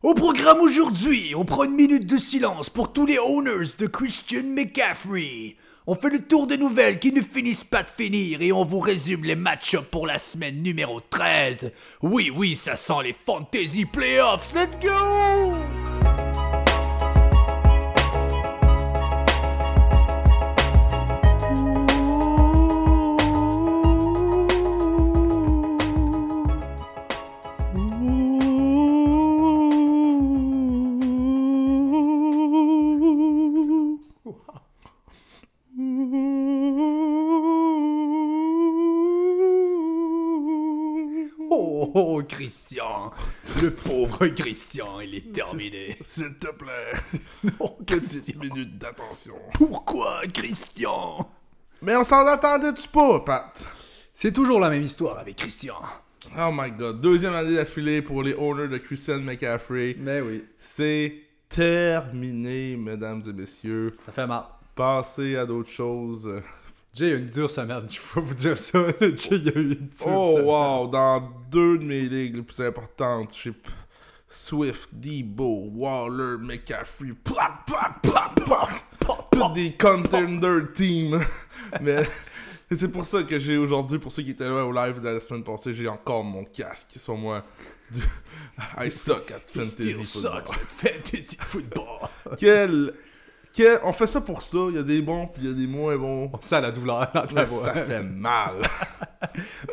Au programme aujourd'hui, on prend une minute de silence pour tous les owners de Christian McCaffrey. On fait le tour des nouvelles qui ne finissent pas de finir et on vous résume les match-ups pour la semaine numéro 13. Oui, oui, ça sent les fantasy playoffs. Let's go! Christian, le pauvre Christian, il est terminé. S'il te plaît, Non, petite Christian. minute d'attention. Pourquoi, Christian? Mais on s'en attendait-tu pas, Pat? C'est toujours la même histoire avec Christian. Oh my god, deuxième année d'affilée pour les owners de Christian McCaffrey. Mais oui, C'est terminé, mesdames et messieurs. ça fait mal. Passez à d'autres choses. Jay a eu une dure semaine, je peux vous dire ça. Jay a eu une dure Oh semaine. wow, dans deux de mes ligues les plus importantes, j'ai p- Swift, Debo, Waller, McCaffrey, plap, plap, plap, plap, tous des contender teams. Mais c'est pour ça que j'ai aujourd'hui, pour ceux qui étaient là au live de la semaine passée, j'ai encore mon casque sur moi. Du... I suck at fantasy still football. sucks at fantasy football. Quel... quel- On fait ça pour ça, il y a des bons puis il y a des moins bons. On sent la douleur dans ta voix. ça fait mal.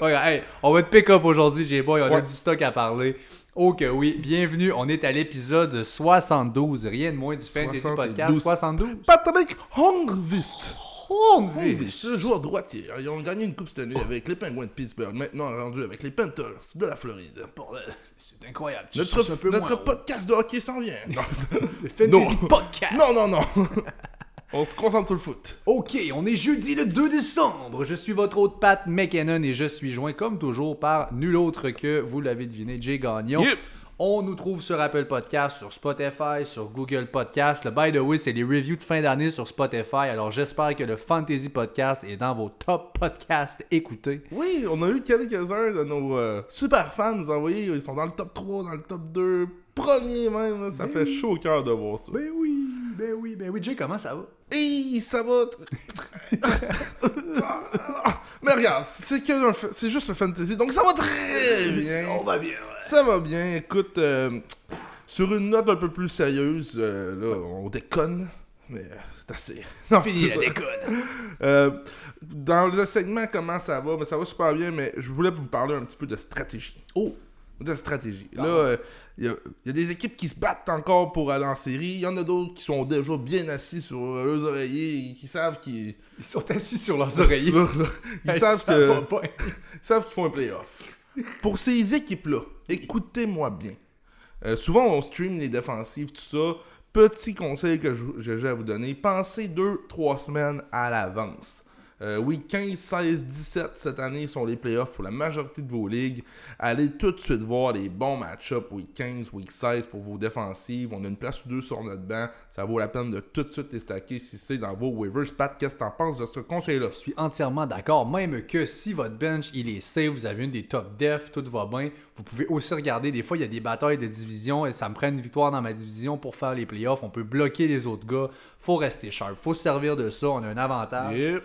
Hey, on va te pick up aujourd'hui, J-Boy. On a du stock à parler. Oh que oui. Bienvenue. On est à l'épisode 72. Rien de moins du Fantasy 72. Podcast. 72. Patrick Hongvist. Hornvist. Ce joueur droitier, ils ont gagné une coupe cette année avec les Pingouins de Pittsburgh, maintenant rendu avec les Panthers de la Floride. Bordel, C'est incroyable. Tu Notre, suces un peu notre moins. podcast de hockey s'en vient. Non, Le Fantasy Non. Podcast. non, non. non. On se concentre sur le foot. Ok, on est jeudi le 2 décembre. Je suis votre hôte Pat McKinnon et je suis joint comme toujours par nul autre que, vous l'avez deviné, Jay Gagnon. Yep. On nous trouve sur Apple Podcast, sur Spotify, sur Google Podcast. Le by the way, c'est les reviews de fin d'année sur Spotify. Alors j'espère que le Fantasy Podcast est dans vos top podcasts écoutés. Oui, on a eu quelques-uns de nos euh, super fans nous envoyer. Ils sont dans le top 3, dans le top 2, premier même. là. Ça fait chaud au cœur de voir ça. Ben oui, ben oui, ben oui. Jay, comment ça va? Hey, ça va. Mais regarde, c'est que c'est juste un fantasy, donc ça va très bien. On va bien, ouais. Ça va bien. Écoute, euh, sur une note un peu plus sérieuse, euh, là, on déconne, mais euh, c'est assez. Non, Fini la déconne. Euh, dans le segment, comment ça va ben, Ça va super bien, mais je voulais vous parler un petit peu de stratégie. Oh, De stratégie. Ah. Là, il y, a- y a des équipes qui se battent encore pour aller en série. Il y en a d'autres qui sont déjà bien assis sur leurs oreillers et qui savent qu'ils. ils sont assis sur leurs oreillers. Ils Hey, savent que. Ils savent qu'ils font un playoff. Pour ces équipes-là, écoutez-moi bien. Euh, souvent, on stream les défensives, tout ça. Petit conseil que j'ai à vous donner, pensez deux, trois semaines à l'avance. Euh, oui, 15, 16, 17 cette année sont les playoffs pour la majorité de vos ligues. Allez tout de suite voir les bons match-ups week 15, week 16 pour vos défensives. On a une place ou deux sur notre banc. Ça vaut la peine de tout de suite les stacker si c'est dans vos waivers. Pat, qu'est-ce que t'en penses de ce conseil-là? Je suis entièrement d'accord. Même que si votre bench il est safe, vous avez une des top def, tout va bien, vous pouvez aussi regarder. Des fois, il y a des batailles de division et ça me prend une victoire dans ma division pour faire les playoffs. On peut bloquer les autres gars. Faut rester sharp. Faut se servir de ça. On a un avantage.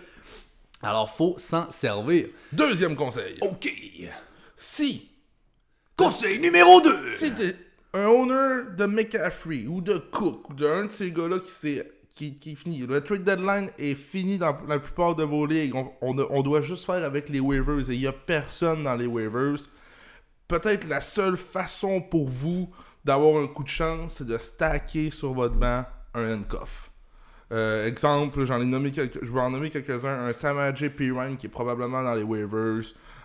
Alors, faut s'en servir. deuxième conseil. OK. Si Conseil numéro 2. Si t'es un owner de McCaffrey ou de Cook ou d'un de ces gars-là qui, s'est- qui, qui finit, le trade deadline est fini dans la plupart de vos ligues. On, on doit juste faire avec les waivers et il n'y a personne dans les waivers. Peut-être la seule façon pour vous d'avoir un coup de chance, c'est de stacker sur votre banc un handcuff. Euh, exemple, j'en ai nommé quelques, je vais en nommer quelques-uns. Un Samaj Pirine qui est probablement dans les waivers.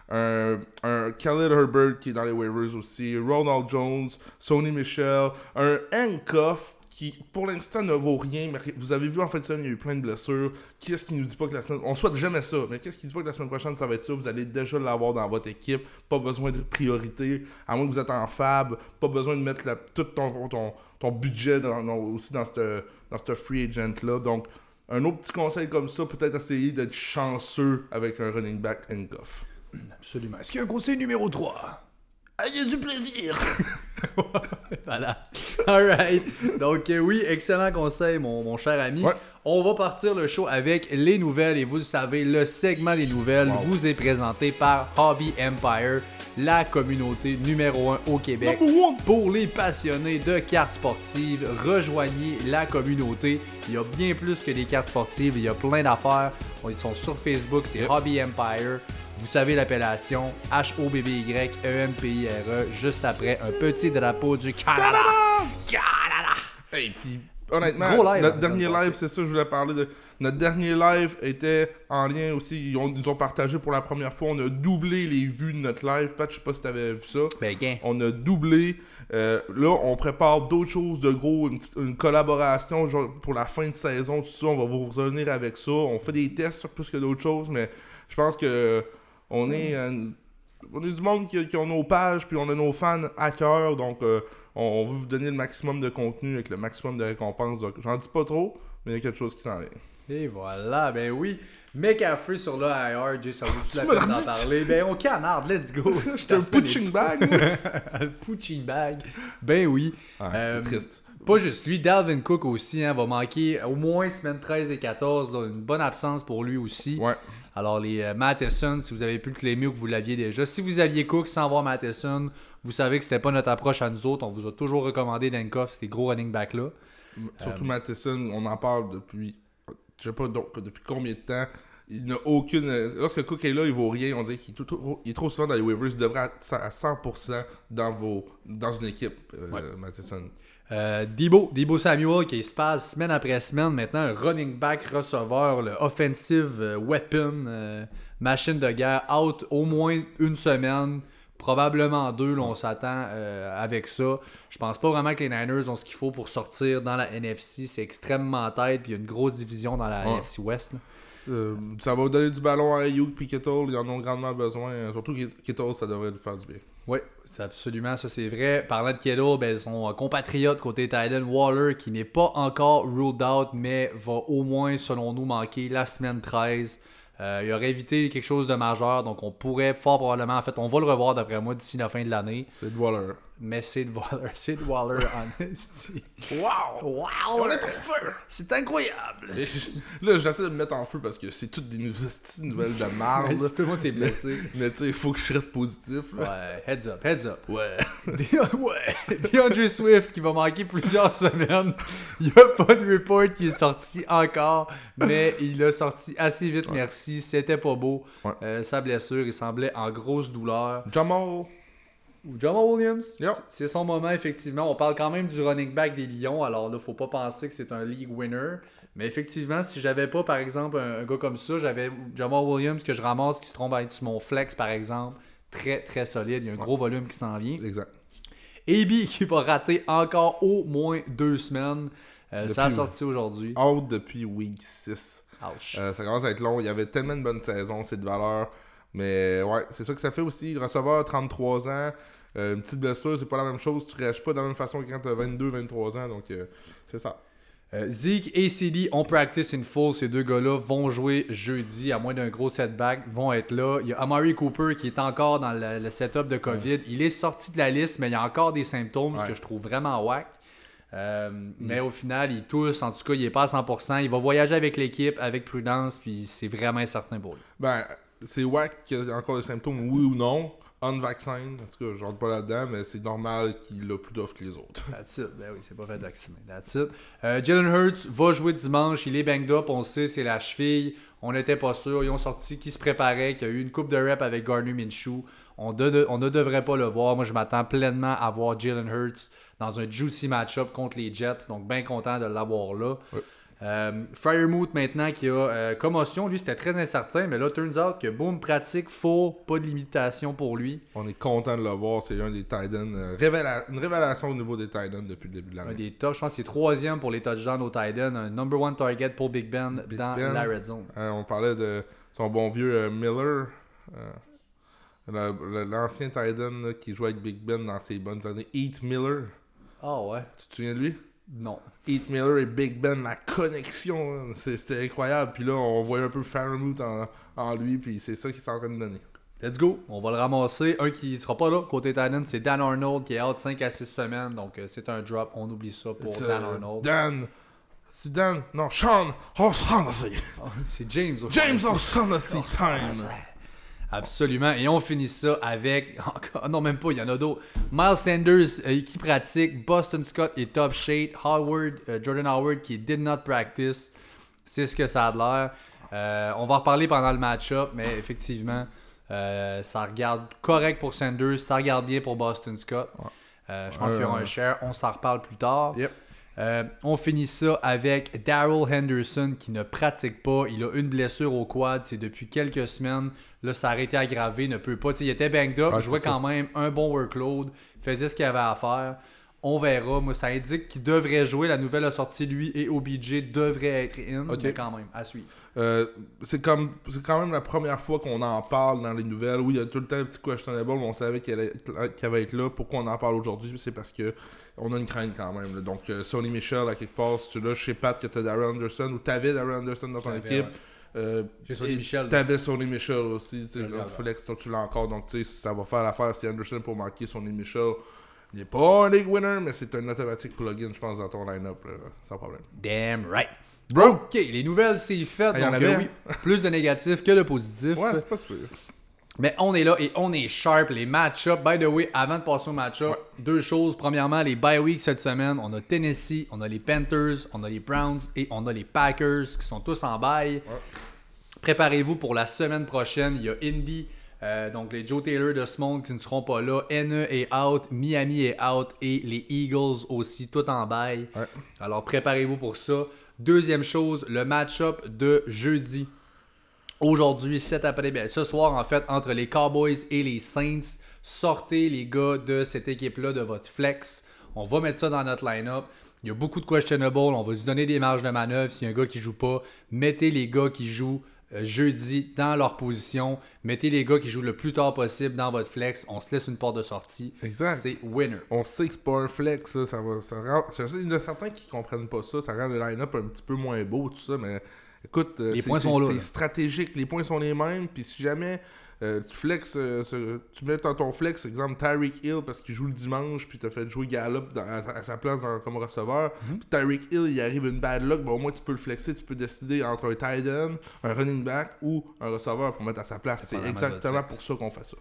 Un, un Khaled Herbert qui est dans les waivers aussi. Ronald Jones, Sony Michel. Un handcuff qui, pour l'instant, ne vaut rien. Mais vous avez vu en fin de semaine, il y a eu plein de blessures. Qu'est-ce qui nous dit pas que la semaine. On souhaite jamais ça, mais qu'est-ce qui dit pas que la semaine prochaine, ça va être ça? Vous allez déjà l'avoir dans votre équipe. Pas besoin de priorité. À moins que vous êtes en fab. Pas besoin de mettre tout ton, budget dans, aussi dans cette, dans free agent-là. Donc, un autre petit conseil comme ça, peut-être essayer d'être chanceux avec un running back handcuff. Absolument. Est-ce qu'il y a un conseil numéro 3 Ah, il y a du plaisir Voilà. Alright. Donc, euh, oui, excellent conseil, mon, mon cher ami. Ouais. On va partir le show avec les nouvelles. Et vous le savez, le segment des nouvelles Wow. vous est présenté par Hobby Empire, la communauté numéro 1 au Québec. Pour les passionnés de cartes sportives, rejoignez la communauté. Il y a bien plus que des cartes sportives, il y a plein d'affaires. Ils sont sur Facebook, c'est Yep. Hobby Empire. Vous savez l'appellation H-O-B-B-Y-E-M-P-I-R-E, E juste après un petit drapeau du Canada. Canada! Hey, puis honnêtement, Gros live, notre hein, dernier live, c'est ça, je voulais parler de. Notre dernier live était en lien aussi. Ils ont, ont partagé pour la première fois. On a doublé les vues de notre live. Pat, je sais pas si t'avais vu ça. Ben, gain. On a doublé. Euh, là, on prépare d'autres choses de gros, une, une collaboration genre, pour la fin de saison, tout ça. On va vous revenir avec ça. On fait des tests sur plus que d'autres choses, mais je pense que on est, euh, on est du monde qui, qui a nos pages, puis on a nos fans à cœur. Donc, euh, on, on veut vous donner le maximum de contenu avec le maximum de récompenses. Donc, J'en dis pas trop, mais il y a quelque chose qui s'en vient. Et voilà, ben oui. McCaffrey sur le IR, Jay, ça vaut-tu la Tu me peine d'en parler? Ben on canarde, let's go. C'est un punching bag. Le punching bag. Ben oui. Euh, c'est triste. Pas juste lui, Dalvin Cook aussi hein, va manquer au moins semaine 13 et 14. là, une bonne absence pour lui aussi. Ouais. Alors les euh, Matheson, si vous avez pu le claimer ou que vous l'aviez déjà. Si vous aviez Cook sans voir Matheson, vous savez que c'était pas notre approche à nous autres. On vous a toujours recommandé Dankoff, ces gros running backs là. Surtout Euh, Matheson, on en parle depuis, je sais pas donc, depuis combien de temps. Il n'a aucune. Lorsque Cook est là, il vaut rien. On dirait qu'il est, trop souvent dans les waivers. Il devrait être à 100% dans, vos, dans une équipe, euh, Ouais. Matheson. Euh, Debo, Debo Samuel qui se passe semaine après semaine maintenant un running back receveur, le offensive euh, weapon, euh, machine de guerre, out au moins une semaine, probablement deux, là, on s'attend euh, avec ça. Je pense pas vraiment que les Niners ont ce qu'il faut pour sortir dans la NFC, c'est extrêmement tête, puis il y a une grosse division dans la Ouais. NFC West. là. Euh, ça va donner du ballon à Ayuk et Kittle. Ils en ont grandement besoin. Surtout Kit- Kittle, ça devrait lui faire du bien. Oui, c'est absolument, ça c'est vrai. Parlant de Kittle, ben, son compatriote côté Titan Waller, qui n'est pas encore ruled out, mais va au moins, selon nous, manquer la semaine 13. Euh, il aurait évité quelque chose de majeur, donc on pourrait fort probablement, en fait, on va le revoir d'après moi d'ici la fin de l'année. C'est de Waller. Mais c'est de Waller, c'est de Waller en esti. Wow! On est en feu! C'est incroyable! Là, j'essaie de me mettre en feu parce que c'est toutes des nouvelles de marde. Si tout le monde s'est blessé. Mais tu sais, il faut que je reste positif. Là. Ouais, heads up, heads up. Ouais. Ouais, DeAndre Swift qui va manquer plusieurs semaines. Il n'y a pas de report qui est sorti encore, mais il a sorti assez vite, merci. C'était pas beau. Ouais. Euh, sa blessure, il semblait en grosse douleur. Jamal. Ou Jamal Williams, Yep. c'est son moment, effectivement. On parle quand même du running back des Lions, alors là, faut pas penser que c'est un league winner. Mais effectivement, si j'avais pas, par exemple, un, un gars comme ça, j'avais Jamal Williams que je ramasse qui se trompe à être sur mon flex, par exemple. Très, très solide. Il y a un gros volume qui s'en vient. Exact. AB qui va rater encore au moins deux semaines. Euh, ça a sorti aujourd'hui. Out depuis week 6. Ouch. Euh, ça commence à être long. Il y avait tellement de bonnes saisons, c'est de valeur. Mais ouais, c'est ça que ça fait aussi. Le receveur, 33 ans. euh, une petite blessure, c'est pas la même chose. Tu réagis pas de la même façon que quand t'as 22, 23 ans. Donc, euh, c'est ça. Euh, Zeke et CD ont practice in full. Ces deux gars-là vont jouer jeudi, à moins d'un gros setback, vont être là. Il y a Amari Cooper qui est encore dans le, le setup de COVID. Il est sorti de la liste, mais il y a encore des symptômes, ce que je trouve vraiment whack. Euh, Mais au final, il tousse. En tout cas, il est pas à 100%. Il va voyager avec l'équipe, avec prudence, puis c'est vraiment incertain pour lui. Ben, c'est wack qu'il y a encore des symptômes, oui ou non. Unvaccine, en tout cas, je rentre pas là-dedans, mais c'est normal qu'il a plus d'offres que les autres. That's it. Ben oui, c'est pas fait vacciner. That's it. Euh, Jalen Hurts va jouer dimanche. Il est banged up. On le sait, c'est la cheville. On n'était pas sûr. Ils ont sorti qui se préparait, qu'il y a eu une coupe de rep avec Gardner Minshew. On, de- on ne devrait pas le voir. Moi, je m'attends pleinement à voir Jalen Hurts dans un juicy match-up contre les Jets. Donc, bien content de l'avoir là. Ouais. Euh, Fryermuth maintenant qui a euh, commotion, lui c'était très incertain, mais là turns out que boom, pratique, faux, pas de limitation pour lui. On est content de le voir, c'est un des Titans. euh, révéla- une révélation au niveau des Titans depuis le début de Un l'année. des top, je pense que c'est troisième pour les touchdowns au tight end, un number one target pour Big Ben Big dans Ben. la red zone. Euh, on parlait de son bon vieux euh, Miller, le- le- l'ancien Titan là, qui jouait avec Big Ben dans ses bonnes années. Heath Miller, Ah ouais? tu te souviens de lui? Non. Heath Miller et Big Ben, la connexion, c'était incroyable. Puis là, on voyait un peu Fairmouth en, en lui, puis c'est ça qu'il s'est en train de donner. Let's go. On va le ramasser. Un qui sera pas là côté Titan, c'est Dan Arnold qui est out 5 à 6 semaines. Donc euh, c'est un drop. On oublie ça pour Dan euh, Arnold. Dan. C'est Dan. Non, Sean O'Shaughnessy. Oh, c'est James. James O'Shaughnessy. O'Shaughnessy time. Absolument. Et on finit ça avec. encore- Non, même pas, il y en a d'autres. Miles Sanders euh, qui pratique. Boston Scott est top shape. Howard, euh, Jordan Howard qui did not practice. C'est ce que ça a de l'air. Euh, on va en reparler pendant le match-up, mais effectivement, ça regarde correct pour Sanders. Ça regarde bien pour Boston Scott. Je pense qu'il y aura un share. On s'en reparle plus tard. Yep. Euh, on finit ça avec Daryl Henderson qui ne pratique pas. Il a une blessure au quad. C'est depuis quelques semaines. Là, ça a été aggravé. Ne peut pas. Il était banged up. Il jouait quand même un bon workload. Faisait ce qu'il avait à faire. On verra. Moi, ça indique qu'il devrait jouer. La nouvelle a sorti, lui et OBJ devraient être in. Mais quand même, à suivre. Euh, c'est comme c'est quand même la première fois qu'on en parle dans les nouvelles. Oui, il y a tout le temps un petit questionable, mais on savait allait, qu'il allait être là. Pourquoi on en parle aujourd'hui? C'est parce que on a une crainte quand même. là. Donc, euh, Sonny Michel, à quelque part, si tu l'as, je sais pas que tu as Darren Anderson ou tu avais Darren Anderson dans ton équipe. ouais. Euh, et Michel. T'avais Sonny Michel aussi. Flex, toi, tu l'as encore, donc tu sais, ça va faire l'affaire si Anderson pour marquer Sonny Michel. Il n'est pas un league winner, mais c'est un automatique plugin, je pense, dans ton line-up, là, sans problème. Damn right. Bro! Ok, les nouvelles, c'est fait. Ah, il y en avait, euh, oui, plus de négatifs que de positifs. Ouais, c'est pas super. Mais on est là et on est sharp. Les match-up, by the way, avant de passer au match-up, deux choses. Premièrement, les bye weeks cette semaine. On a Tennessee, on a les Panthers, on a les Browns et on a les Packers qui sont tous en bye. Préparez-vous pour la semaine prochaine. Il y a Indy, euh, donc les Joe Taylor de ce monde qui ne seront pas là. NE est out, Miami est out et les Eagles aussi, tout en bail. Ouais. Alors préparez-vous pour ça. Deuxième chose, le match-up de jeudi. Aujourd'hui, cet après ben, ce soir en fait, entre les Cowboys et les Saints, sortez les gars de cette équipe-là de votre flex. On va mettre ça dans notre line-up. Il y a beaucoup de questionable. On va se donner des marges de manœuvre. S'il y a un gars qui joue pas, mettez les gars qui jouent jeudi dans leur position. Mettez les gars qui jouent le plus tard possible dans votre flex. On se laisse une porte de sortie. Exact. C'est winner. On sait que c'est pas un flex, ça, ça va. Ça rend, il y en a certains qui comprennent pas ça, ça rend le line-up un petit peu moins beau, tout ça, mais écoute, euh, Les c'est- points sont là, C'est là. stratégique, les points sont les mêmes, puis si jamais euh, tu flex, euh, ce- tu mets dans ton flex, exemple Tyreek Hill parce qu'il joue le dimanche, puis t'as fait jouer Gallup dans- à, à sa place dans- comme receveur, Mhm. puis Tyreek Hill il arrive une bad luck, ben, au moins tu peux le flexer, tu peux décider entre un tight end, un running back ou un receveur pour mettre à sa place. C'est exactement pour ça qu'on fait ça.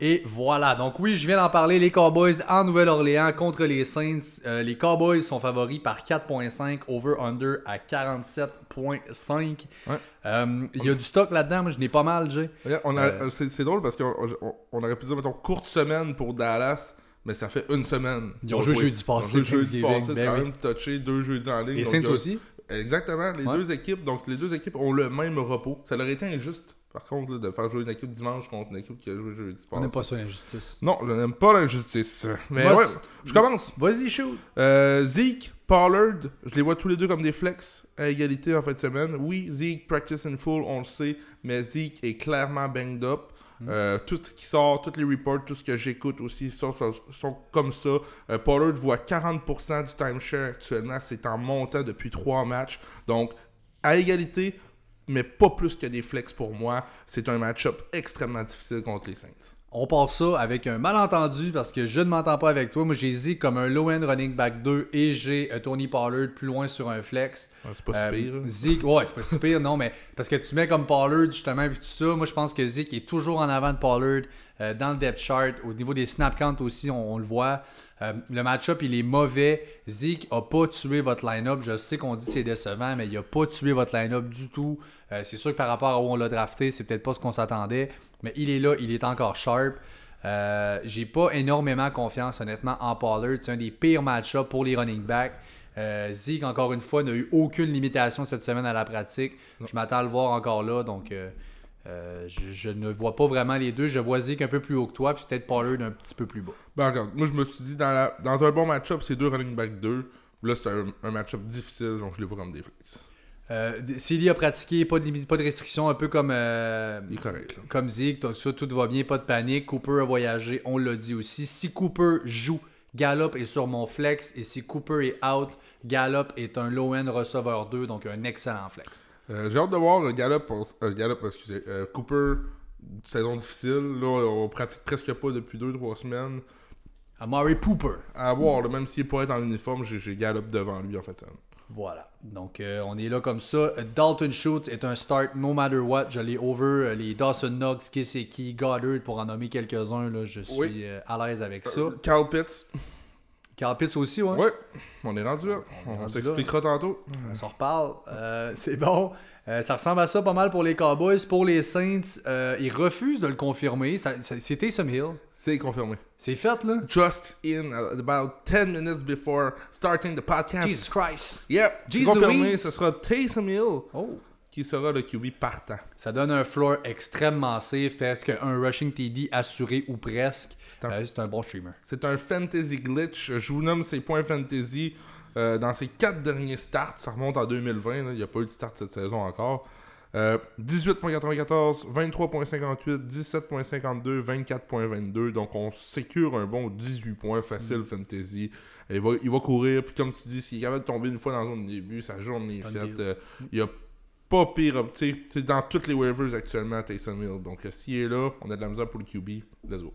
Et voilà. Donc oui, je viens d'en parler. Les Cowboys en Nouvelle-Orléans contre les Saints. Euh, les Cowboys sont favoris par 4.5, over-under à 47.5. Ouais. Euh, Il y a du stock là-dedans. Moi, je n'ai pas mal, Jay. Euh, c'est, drôle parce qu'on on, on aurait pu dire, mettons, courte semaine pour Dallas, mais ça fait une semaine. Ils ont joué jeudi passé, Ils ont joué jeudi passé, c'est ben quand même touché, deux jeudis en ligne. Les donc, Saints aussi? Exactement, les Ouais. deux équipes. Donc les deux équipes ont le même repos. Ça leur été injuste, par contre, là, de faire jouer une équipe dimanche contre une équipe qui a joué jeudi On n'aime pas ça, l'injustice. Non, je n'aime pas l'injustice. Mais Vas- ouais, je commence. Vas-y, shoot. Euh, Zeke, Pollard, je les vois tous les deux comme des flex à égalité en fin de semaine. Oui, Zeke practice in full, on le sait, mais Zeke est clairement banged up. Euh, tout ce qui sort, tous les reports, tout ce que j'écoute aussi sont, sont, sont comme ça. Euh, Pollard voit 40% du timeshare actuellement. C'est en montant depuis trois matchs. Donc, à égalité, mais pas plus que des flex pour moi. C'est un match-up extrêmement difficile contre les Saints. On part ça avec un malentendu parce que je ne m'entends pas avec toi. Moi, j'ai Zeke comme un low-end running back 2 et j'ai euh, Tony Pollard plus loin sur un flex. C'est pas Euh, si pire. hein. Zeke, ouais, c'est pas si pire, non, mais parce que tu mets comme Pollard justement, puis tout ça. Moi, je pense que Zeke est toujours en avant de Pollard euh, dans le depth chart. Au niveau des snap counts aussi, on, on le voit. Euh, le match-up, il est mauvais. Zeke a pas tué votre line-up. Je sais qu'on dit que c'est décevant, mais il a pas tué votre line-up du tout. Euh, c'est sûr que par rapport à où on l'a drafté, c'est peut-être pas ce qu'on s'attendait, mais il est là, il est encore sharp. Euh, J'ai pas énormément confiance, honnêtement, en Pollard. C'est un des pires match-ups pour les running backs. Euh, Zeke, encore une fois, n'a eu aucune limitation cette semaine à la pratique. Je m'attends à le voir encore là, donc euh, je, je ne vois pas vraiment les deux. Je vois Zeke un peu plus haut que toi, puis peut-être Pollard un petit peu plus bas. Ben, regarde, moi je me suis dit, dans, la- dans un bon match-up, c'est deux running back 2. Là, c'est un, un match-up difficile, donc je les vois comme des flex. Euh, S'il a pratiqué, pas de, limite- pas de restrictions, un peu comme, euh, correct. Là. comme Zeke, donc ça, tout va bien, pas de panique. Cooper a voyagé, on l'a dit aussi. Si Cooper joue, Gallup est sur mon flex, et si Cooper est out, Gallup est un low-end receveur 2, donc un excellent flex. Euh, J'ai hâte de voir Gallup, euh, Gallup excusez, euh, Cooper saison difficile. Là, on pratique presque pas depuis 2-3 semaines. Amari Pooper. À voir, là, même s'il pourrait être en uniforme, j'ai, Gallup devant lui en fait. Voilà. Donc, euh, on est là comme ça. Dalton Schultz est un start no matter what. Je l'ai over. Les Dawson Knox, Kiseki, Goddard, pour en nommer quelques-uns. Là, je suis Oui. euh, à l'aise avec ça. Cal Pitts, Carl Pitts aussi, ouais. ouais, on est rendu là. On s'expliquera tantôt. On s'en reparle. Euh, c'est bon. Euh, ça ressemble à ça pas mal pour les Cowboys. Pour les Saints, euh, ils refusent de le confirmer. C'est Taysom Hill. C'est confirmé. C'est fait, là. Just in uh, about 10 minutes before starting the podcast. Jesus Christ. Yep, Jeez confirmé, Louise. ce sera Taysom Hill Oh. Qui sera le QB partant. Ça donne un floor extrêmement safe, presque un rushing TD assuré ou presque. C'est un- Euh, C'est un bon streamer. C'est un fantasy glitch. Je vous nomme ses points fantasy euh, dans ses quatre derniers starts. Ça remonte en 2020. là. Il n'y a pas eu de start cette saison encore. Euh, 18.94, 23.58, 17.52, 24.22. Donc on sécure un bon 18 points facile fantasy. Il va, il va courir. Puis comme tu dis, s'il est capable de tomber une fois dans la zone de début, sa journée est faite. Euh, il y a pas pire. tu sais, C'est dans toutes les waivers actuellement, Taysom Hill. Donc euh, s'il est là, on a de la misère pour le QB. Let's go.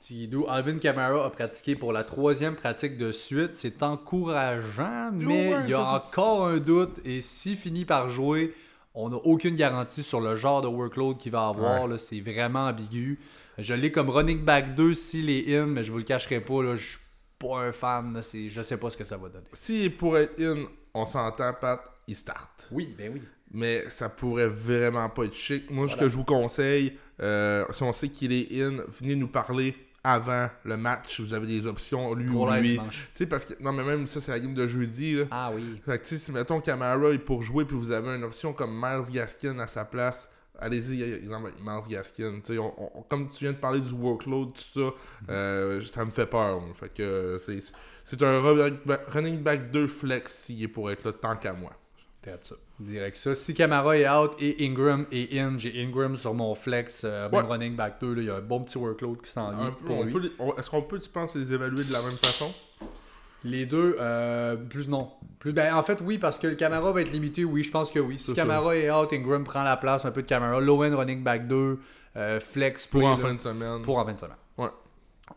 Tidou, Alvin Kamara a pratiqué pour la troisième pratique de suite. C'est encourageant, mais il y a encore un doute. Et s'il finit par jouer, on n'a aucune garantie sur le genre de workload qu'il va avoir. C'est vraiment ambigu. Je l'ai comme running back 2 s'il est in, mais je vous le cacherai pas. Là, je suis pas un fan. Là. Je sais pas ce que ça va donner. S'il pourrait être in, on s'entend, Pat, il start. Oui, ben oui. Mais ça pourrait vraiment pas être chic. Moi, ce que je vous conseille, euh, si on sait qu'il est in, venez nous parler avant le match. Vous avez des options, lui ou lui. Tu sais, parce que, non, mais même ça, c'est la game de jeudi. Là. Ah oui. Fait que, tu sais, si mettons Camara est pour jouer, puis vous avez une option comme Miles Gaskin à sa place, allez-y, exemple, avec Miles Gaskin. Tu sais, on- on- comme tu viens de parler du workload, tout ça, euh, ça me fait peur. Fait que euh, c'est c'est un running back- running back 2 flex s'il est pour être là tant qu'à moi. Ça. Direct ça. Si Camara est out et Ingram est in, j'ai Ingram sur mon flex, euh, même Ouais. running back 2. là, Il y a un bon petit workload qui s'en vient pour lui. Est-ce qu'on peut, tu penses, les évaluer de la même façon? Les deux, euh, plus non. Plus, ben, en fait, oui, parce que le Camara va être limité. Oui, je pense que oui. Si Camara est out, Ingram prend la place, un peu de Camara. Low end running back 2, euh, flex pour play, en là, fin de semaine pour en 20 semaines. Ouais.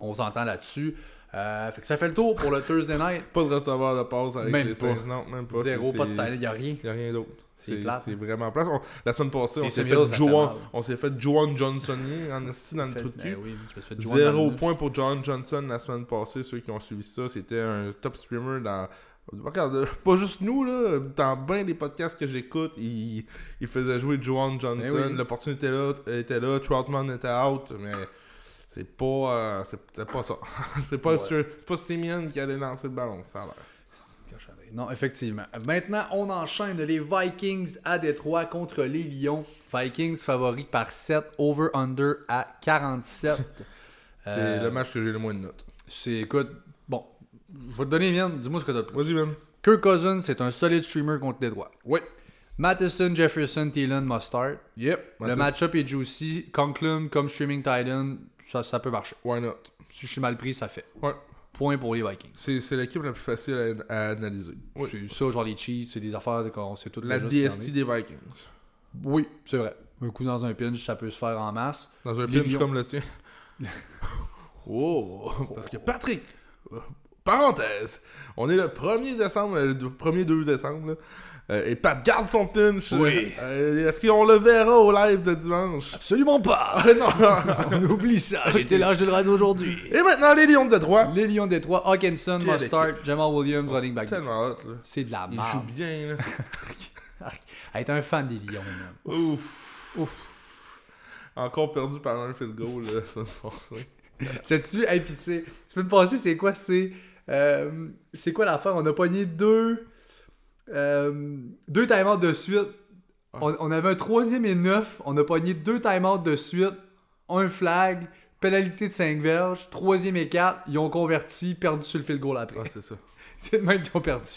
On s'entend là-dessus. Euh, fait que ça fait le tour pour le Thursday night. Pas de receveur de passe avec Même les pas. Non, même pas. Zéro, pas de talent, il n'y a rien. Il n'y a rien d'autre. C'est C'est hein. vraiment plate. On- la semaine passée, on s'est fait, Joan, on s'est fait Joan Johnson en dans le de ben cul. oui, Zéro point pour John Johnson la semaine passée, ceux qui ont suivi ça. C'était un top streamer dans. Regarde, pas juste nous, là. Dans bien les podcasts que j'écoute, il, il faisait jouer Joan Johnson. Ben oui. L'opportunité était là, était là. Troutman était out, mais c'est pas. euh, c'est pas ça. c'est pas, Ouais. c'est pas Simeon qui allait lancer le ballon, ça a l'air. Non, effectivement. Maintenant, on enchaîne les Vikings à Détroit contre les Lions. Vikings favoris par 7, over-under à 47. C'est Euh, le match que j'ai le moins de notes. C'est, écoute, bon, je vais te donner les miennes. Dis-moi ce que t'as de plus. Vas-y, Ben. Kirk Cousins, c'est un solide streamer contre Détroit. Ouais. Matheson, Jefferson, Thielen must start. Yep. Le match-up est juicy. Conklin comme streaming Titan, ça, ça peut marcher. Why not? Si je suis mal pris, ça fait. Ouais. Point pour les Vikings. C'est l'équipe la plus facile à, à analyser. Oui. C'est ça, genre les Chiefs, c'est des affaires qu'on sait toutes La DST des Vikings. Oui, c'est vrai. Un coup dans un pinch, ça peut se faire en masse. Dans un Les pinch comme le tien. oh! Parce que Patrick, euh, parenthèse, on est le 1er décembre, le 1er 2 décembre, là, euh, et Pat garde son pinch. Oui. Euh, Est-ce qu'on le verra au live de dimanche? Absolument pas! Ah, non, non. On oublie ça, j'ai été l'âge de le raser aujourd'hui. Et maintenant, les Lions de Détroit. Les Lions Détroit, Hawkinson, Quelle must start, Jamal Williams, running back. Tellement hot, là. C'est de la Il joue merde. bien, là. Être un fan des Lions, man. Ouf. Ouf. Encore perdu par un field goal, là, ça me force. Sais-tu, hey, pis c'est. Semaine passée, c'est quoi C'est. euh, c'est quoi l'affaire? On a pogné deux. Euh, deux time de suite. On, on avait un troisième et neuf. On a pogné deux time de suite. Un flag. Pénalité de 5 verges. Troisième et 4. Ils ont converti, perdu sur le field goal après. Ah, c'est ça. C'est le même qu'ils ont perdu.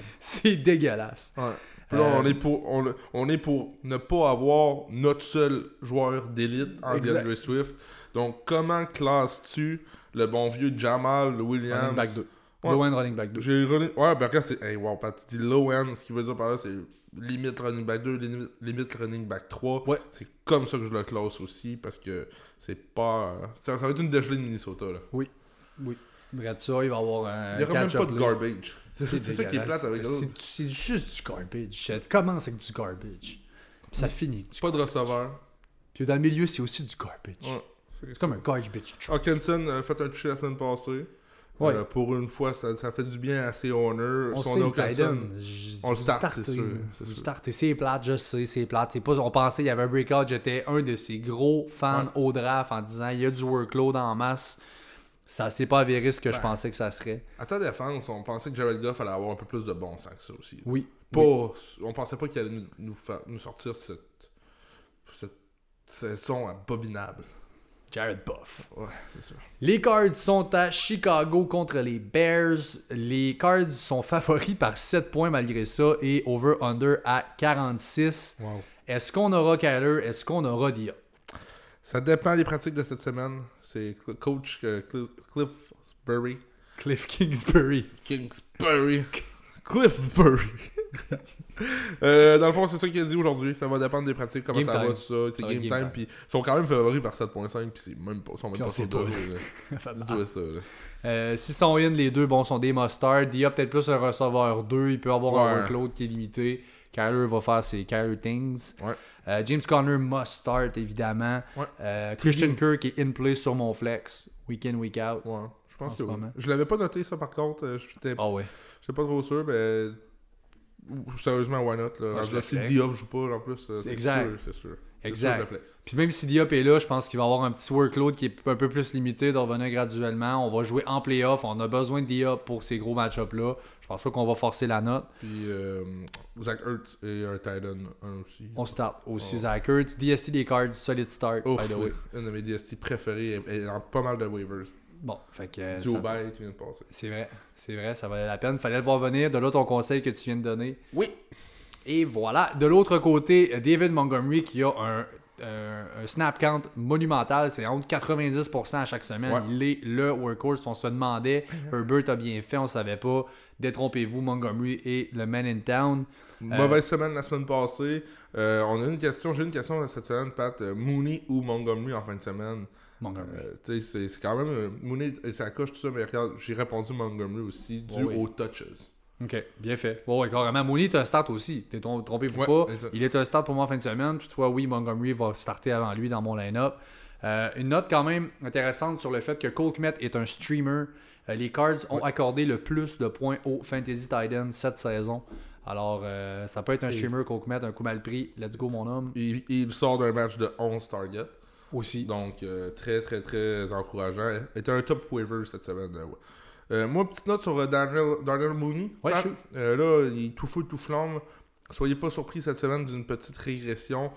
C'est dégueulasse. Ouais. Là, Euh, on, est pour, on, on est pour ne pas avoir notre seul joueur d'élite en. DeAndre Swift. Donc, comment classes-tu le bon vieux Jamal Williams back 2. Ouais. Low end running back 2. J'ai running... Ouais, ben regarde, c'est... Hey, wow, Pat, tu dis low end, ce qui veut dire par là, c'est limite running back 2, limite, limite running back 3. Ouais. C'est comme ça que je le classe aussi, parce que c'est pas... Ça, ça va être une dégelée de Minnesota, là. Oui. Brad ça, il va avoir un. Il y aura même pas de là. garbage. C'est ça qui est plate avec eux. C'est- juste du garbage. Ça commence avec du garbage. Puis ça finit. avec du Pas de receveur. Puis dans le milieu, c'est aussi du garbage. Ouais. C'est comme un garbage truck. Hawkinson a fait un touché la semaine passée. Ouais. Euh, pour une fois, ça, ça fait du bien à ses owners. On. J- on le start, c'est sûr, sûr. startez. C'est plate, je sais, c'est plate. C'est pas, on pensait qu'il y avait un breakout. J'étais un de ces gros fans Ouais. au draft en disant il y a du workload en masse. Ça s'est pas avéré ce que je pensais que ça serait. À ta défense, on pensait que Jared Goff allait avoir un peu plus de bon sens que ça aussi. Oui. Pas, Oui. On pensait pas qu'il allait nous, nous sortir cette, cette saison abominable. Jared Buff. Ouais, c'est ça. Les Cards sont à Chicago contre les Bears. Les Cards sont favoris par 7 points malgré ça et over-under à 46. Wow. Est-ce qu'on aura Kyler? Est-ce qu'on aura Dia? Ça dépend des pratiques de cette semaine. C'est coach euh, Cliff, Cliff Sperry. Cliff Kingsbury. Kingsbury. Cliffbury. euh, dans le fond, c'est ça qu'il a dit aujourd'hui. Ça va dépendre des pratiques, comment Game ça time. va, tout ça. C'est va game, time. Puis ils sont quand même favoris par 7.5. Puis c'est même pas, ils sont même pas sur. Dis-toi ça. Euh, S'ils sont in, les deux, bon, sont des mustards. Dia peut-être plus un receveur 2. Il peut avoir un workload qui est limité. Kyler va faire ses Kyler things. Ouais. Euh, James Conner must start, évidemment. Ouais. Christian Kirk est in play sur mon flex. Week in, week out. Ouais, je En pense que oui. Je l'avais pas noté, ça, par contre. J'étais Ah pas trop sûr, mais. Sérieusement, why not? Là? Ouais, je Là, le si. Diop joue pas, en plus, euh, c'est Exact. sûr, c'est sûr. Exact. sûr. Puis même si Diop est là, je pense qu'il va avoir un petit workload qui est un peu plus limité, de revenir graduellement. On va jouer en playoff. On a besoin de Diop pour ces gros match-ups-là. Je pense pas qu'on va forcer la note. Puis euh, Zach Ertz et un Titan, un aussi. On start aussi Oh. Zach Ertz. DST des cards, solid start, Ouf, by the way. une de mes DST préférées et, et en pas mal de waivers. Bon, fait que. euh, Du qui vient de passer. C'est vrai, c'est vrai, ça valait la peine. Fallait le voir venir. De là, ton conseil que tu viens de donner. Oui! Et voilà. De l'autre côté, David Montgomery qui a un, un- un snap count monumental. C'est entre 90% à chaque semaine. Ouais. Il est le workhorse. On se demandait. Herbert a bien fait, on savait pas. Détrompez-vous, Montgomery est le man in town. Mauvaise semaine la semaine passée. Euh, on a une question, j'ai une question cette semaine, Pat. Euh, Mooney ou Montgomery en fin de semaine? Montgomery. Euh, c'est- quand même. euh, Mooney et sa coche, tout ça, mais regarde, j'ai répondu Montgomery aussi, dû Oh oui. aux touches. Ok, bien fait. Bon, ouais, carrément. Mooney est un start aussi. T'es- Trompez-vous Ouais, pas. exact. Il est un start pour moi en fin de semaine. Toutefois, oui, Montgomery va starter avant lui dans mon line-up. Euh, une note quand même intéressante sur le fait que Cole Kmet est un streamer. Euh, les Cards ont accordé le plus de points au Fantasy Titan cette saison. Alors, euh, ça peut être un streamer, Cole Kmet, un coup mal pris. Let's go, mon homme. Il, il sort d'un match de 11 targets. Aussi. Donc, euh, très, très, très encourageant. Était un top waiver cette semaine. euh, ouais. Euh, moi, petite note sur Daniel, Daniel Mooney. Ouais, là, il est tout feu, tout flamme. Soyez pas surpris cette semaine d'une petite régression.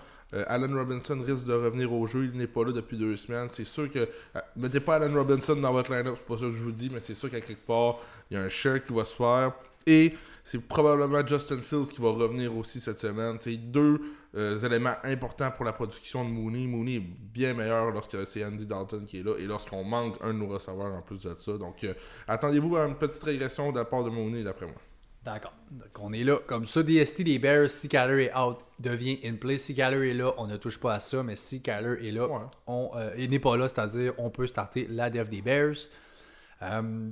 Allen Robinson risque de revenir au jeu. Il n'est pas là depuis deux semaines. C'est sûr que. mettez pas Allen Robinson dans votre line-up, c'est pas ça que je vous dis, mais c'est sûr qu'à quelque part, il y a un share qui va se faire. Et c'est probablement Justin Fields qui va revenir aussi cette semaine. C'est deux euh, éléments importants pour la production de Mooney. Mooney est bien meilleur lorsque c'est Andy Dalton qui est là et lorsqu'on manque un de nos receveurs en plus de ça. Donc, euh, attendez-vous à une petite régression de la part de Mooney, d'après moi. D'accord. Donc, on est là. Comme ça, DST des Bears, si Kyler est out, devient in play. Si Kyler est là, on ne touche pas à ça. Mais si Kyler est là, Ouais. on, euh, il n'est pas là, c'est-à-dire on peut starter la def des Bears. Euh,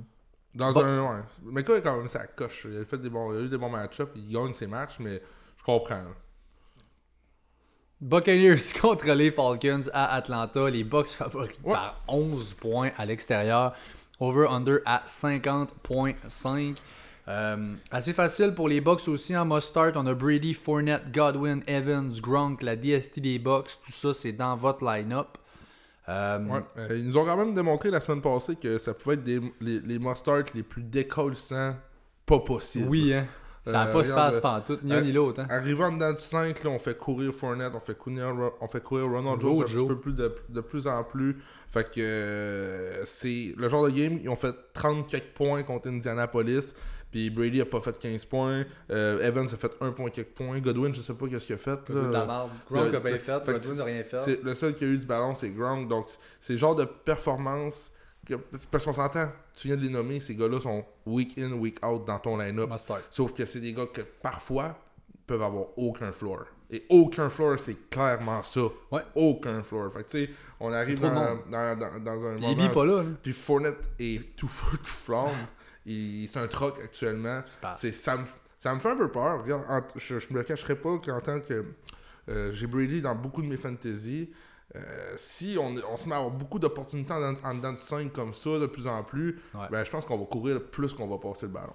Dans un. Ouais. Mais quand quand même, ça coche. Il a, fait des bons, il a eu des bons match-ups, il gagne ses matchs, mais je comprends. là. Buccaneers contre les Falcons à Atlanta. Les Bucks favoris Ouais. par 11 points à l'extérieur. Over-under à 50.5. Euh, assez facile pour les Bucks aussi en must start. On a Brady, Fournette, Godwin, Evans, Gronk, la DST des Bucks. Tout ça, c'est dans votre line-up. Euh, Ouais. Euh, ils nous ont quand même démontré la semaine passée que ça pouvait être des, les, les must-starts les plus décollissants pas possible. Oui, hein. Ça n'a Euh, pas se passe pas tout, ni euh, un ni l'autre. Hein. Arrivant dedans du 5, là, on fait courir Fournette, on fait courir, on fait courir Ronald Jones un Rojo. petit peu plus de, de plus en plus. Fait que euh, c'est le genre de game, ils ont fait 30 quelques points contre Indianapolis. Puis Brady a pas fait 15 points. Euh, Evans a fait 1 point quelques points. Godwin, je sais pas qu'est-ce qu'il a fait. de la merde. Gronk a bien fait, Godwin n'a rien fait. C'est le seul qui a eu du ballon, c'est Gronk. Donc, c'est le genre de performance que- parce qu'on s'entend, tu viens de les nommer, ces gars-là sont week in, week out dans ton line-up. Sauf que c'est des gars que parfois peuvent avoir aucun floor. Et aucun floor, c'est clairement ça. Ouais. Aucun floor. Fait que tu sais, on arrive dans, dans, dans, dans un moment. Ebi pas là, là. Puis Fournette est tout feu, tout flamme. Il- C'est un troc actuellement. C'est ça, me, ça me fait un peu peur. Regarde, en- je, je me le cacherai pas qu'en tant que euh, j'ai Brady dans beaucoup de mes fantasy. Euh, si on, on se met à avoir beaucoup d'opportunités en, en dedans de 5 comme ça de plus en plus, Ouais. ben, je pense qu'on va courir plus qu'on va passer le ballon.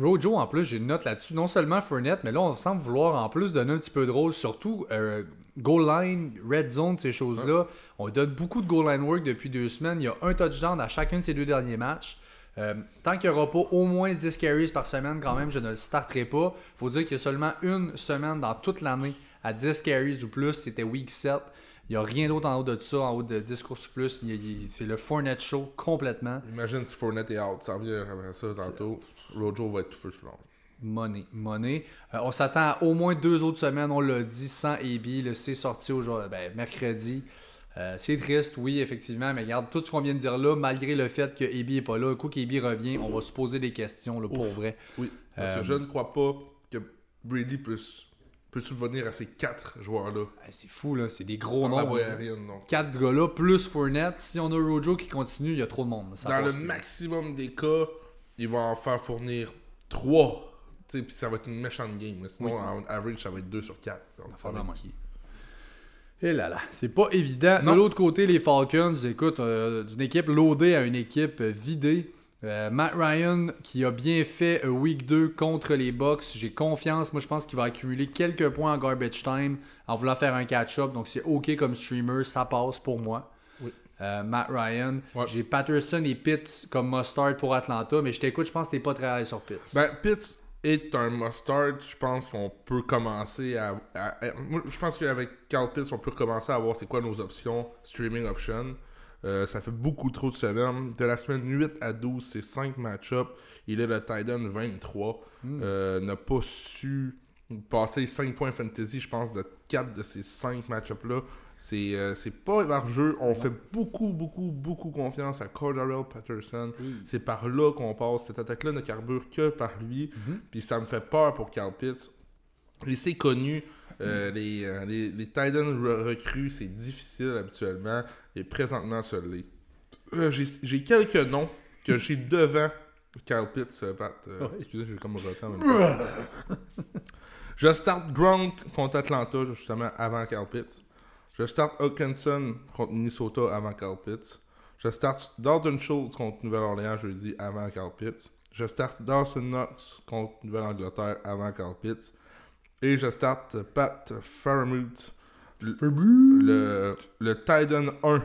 Rojo, en plus, j'ai une note là-dessus. Non seulement Fournette, mais là, on semble vouloir en plus donner un petit peu de rôle, surtout euh, goal line, red zone, ces choses-là. On donne beaucoup de goal line work depuis deux semaines. Il y a un touchdown à chacun de ces deux derniers matchs. Euh, tant qu'il n'y aura pas au moins 10 carries par semaine, quand même, je ne le starterai pas. faut dire qu'il y a seulement une semaine dans toute l'année à 10 carries ou plus. C'était week 7. Il n'y a rien d'autre en haut de ça, en haut de 10 courses ou plus. C'est le Fournette show complètement. Imagine si Fournette est out, ça revient après ça tantôt. Rojo va être tout feu flamme. Money, money. Euh, on s'attend à au moins deux autres semaines, on l'a dit, sans AB. Le c'est sorti aujourd'hui, ben, mercredi. Euh, c'est triste, oui, effectivement, mais regarde, tout ce qu'on vient de dire là, malgré le fait que AB est pas là, un coup qu'AB revient, on va se poser des questions, là, pour Ouf. vrai. Oui, parce Euh, que je ne crois pas que Brady s- peut subvenir à ces quatre joueurs-là? C'est fou, là, c'est des gros la noms. Quatre gars-là, plus Fournette. Si on a Rojo qui continue, il y a trop de monde. ça Dans le plus. maximum des cas, il va en faire fournir trois. Tu sais, Puis ça va être une méchante game. Sinon, Oui. en average, ça va être 2 sur 4. Donc, ça va Affaire de être même. qui? Et là là, c'est pas évident. Non. De l'autre côté, les Falcons, écoute, euh, d'une équipe loadée à une équipe vidée. Euh, Matt Ryan qui a bien fait euh, week 2 contre les Bucks. J'ai confiance. Moi, je pense qu'il va accumuler quelques points en garbage time en voulant faire un catch-up. Donc, c'est OK comme streamer. Ça passe pour moi. Oui. Euh, Matt Ryan. Ouais. J'ai Patterson et Pitts comme mustard pour Atlanta. Mais je t'écoute, je pense que t'es pas très à l'aise sur Pitts. Ben, Pitts est un mustard. Je pense qu'on peut commencer à. à- à- moi, je pense qu'avec Carl Pitts, on peut commencer à voir c'est quoi nos options, streaming options. Euh, ça fait beaucoup trop de semaines. De la semaine 8 à 12, c'est 5 match-ups. Il est le Titan 23. Euh, n'a pas su passer 5 points fantasy, je pense, de 4 de ces 5 match-ups-là. C'est euh, c'est pas par jeu. On fait beaucoup, beaucoup, beaucoup confiance à Cordarrelle Patterson. C'est par là qu'on passe. Cette attaque-là ne carbure que par lui. Puis ça me fait peur pour Carl Pitts. Et c'est connu. Euh, les, euh, les, les re- recrues, c'est difficile habituellement. Et présentement, ça l'est. Euh, J'ai quelques noms que j'ai devant Carl Pitts. euh, Pat. Excusez, j'ai comme même. Je start Gronk contre Atlanta, justement, avant Carl Pitts. Je start Hawkinson contre Minnesota avant Carl Pitts. Je start Dalton Schultz contre Nouvelle-Orléans jeudi avant Carl Pitts. Je start Dawson Knox contre Nouvelle-Angleterre avant Carl Pitts. Et je start Pat Fairmouth, le, le, le Titan 1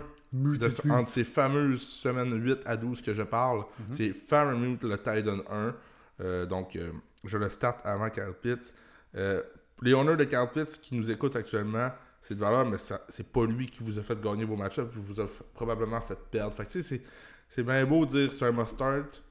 de- entre ces fameuses semaines 8 à 12 que je parle. C'est Fairmouth, le Titan 1. Euh, donc, euh, je le start avant Carl Pitts. Euh, les honneurs de Carl Pitts qui nous écoutent actuellement, c'est de valeur, mais c'est pas lui qui vous a fait gagner vos match-ups, il vous a probablement fait perdre. Fait que tu sais, c'est- bien beau de dire c'est un must-start.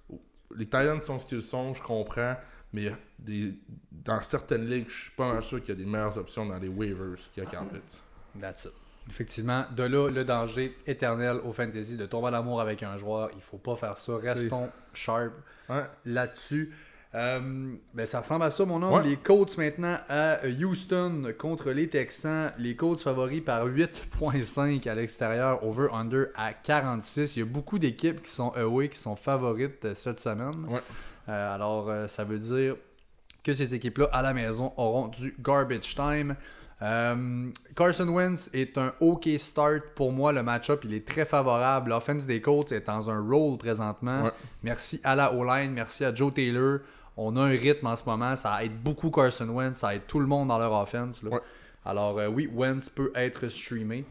Les Titans sont ce qu'ils sont, je comprends, mais il y a des, dans certaines ligues, je suis pas mal sûr qu'il y a des meilleures options dans les waivers qu'il y a Carl Pitts. That's it. Effectivement, de là, le danger éternel au fantasy de tomber en amour avec un joueur. Il faut pas faire ça. Restons sharp Ouais. là-dessus. Euh, ben, ça ressemble à ça, mon nom. Ouais. Les Colts maintenant à Houston contre les Texans. Les Colts favoris par 8.5 à l'extérieur, over-under à 46. Il y a beaucoup d'équipes qui sont away, qui sont favorites euh, cette semaine. Ouais. Euh, alors, euh, ça veut dire que ces équipes-là à la maison auront du garbage time. Euh, Carson Wentz est un OK start pour moi. Le match-up, il est très favorable. L'offense des Colts est dans un rôle présentement. Ouais. Merci à la O-line, merci à Joe Taylor. On a un rythme en ce moment. Ça aide beaucoup Carson Wentz, ça aide tout le monde dans leur offense. là. Ouais. Alors, oui, Wentz peut être streamé.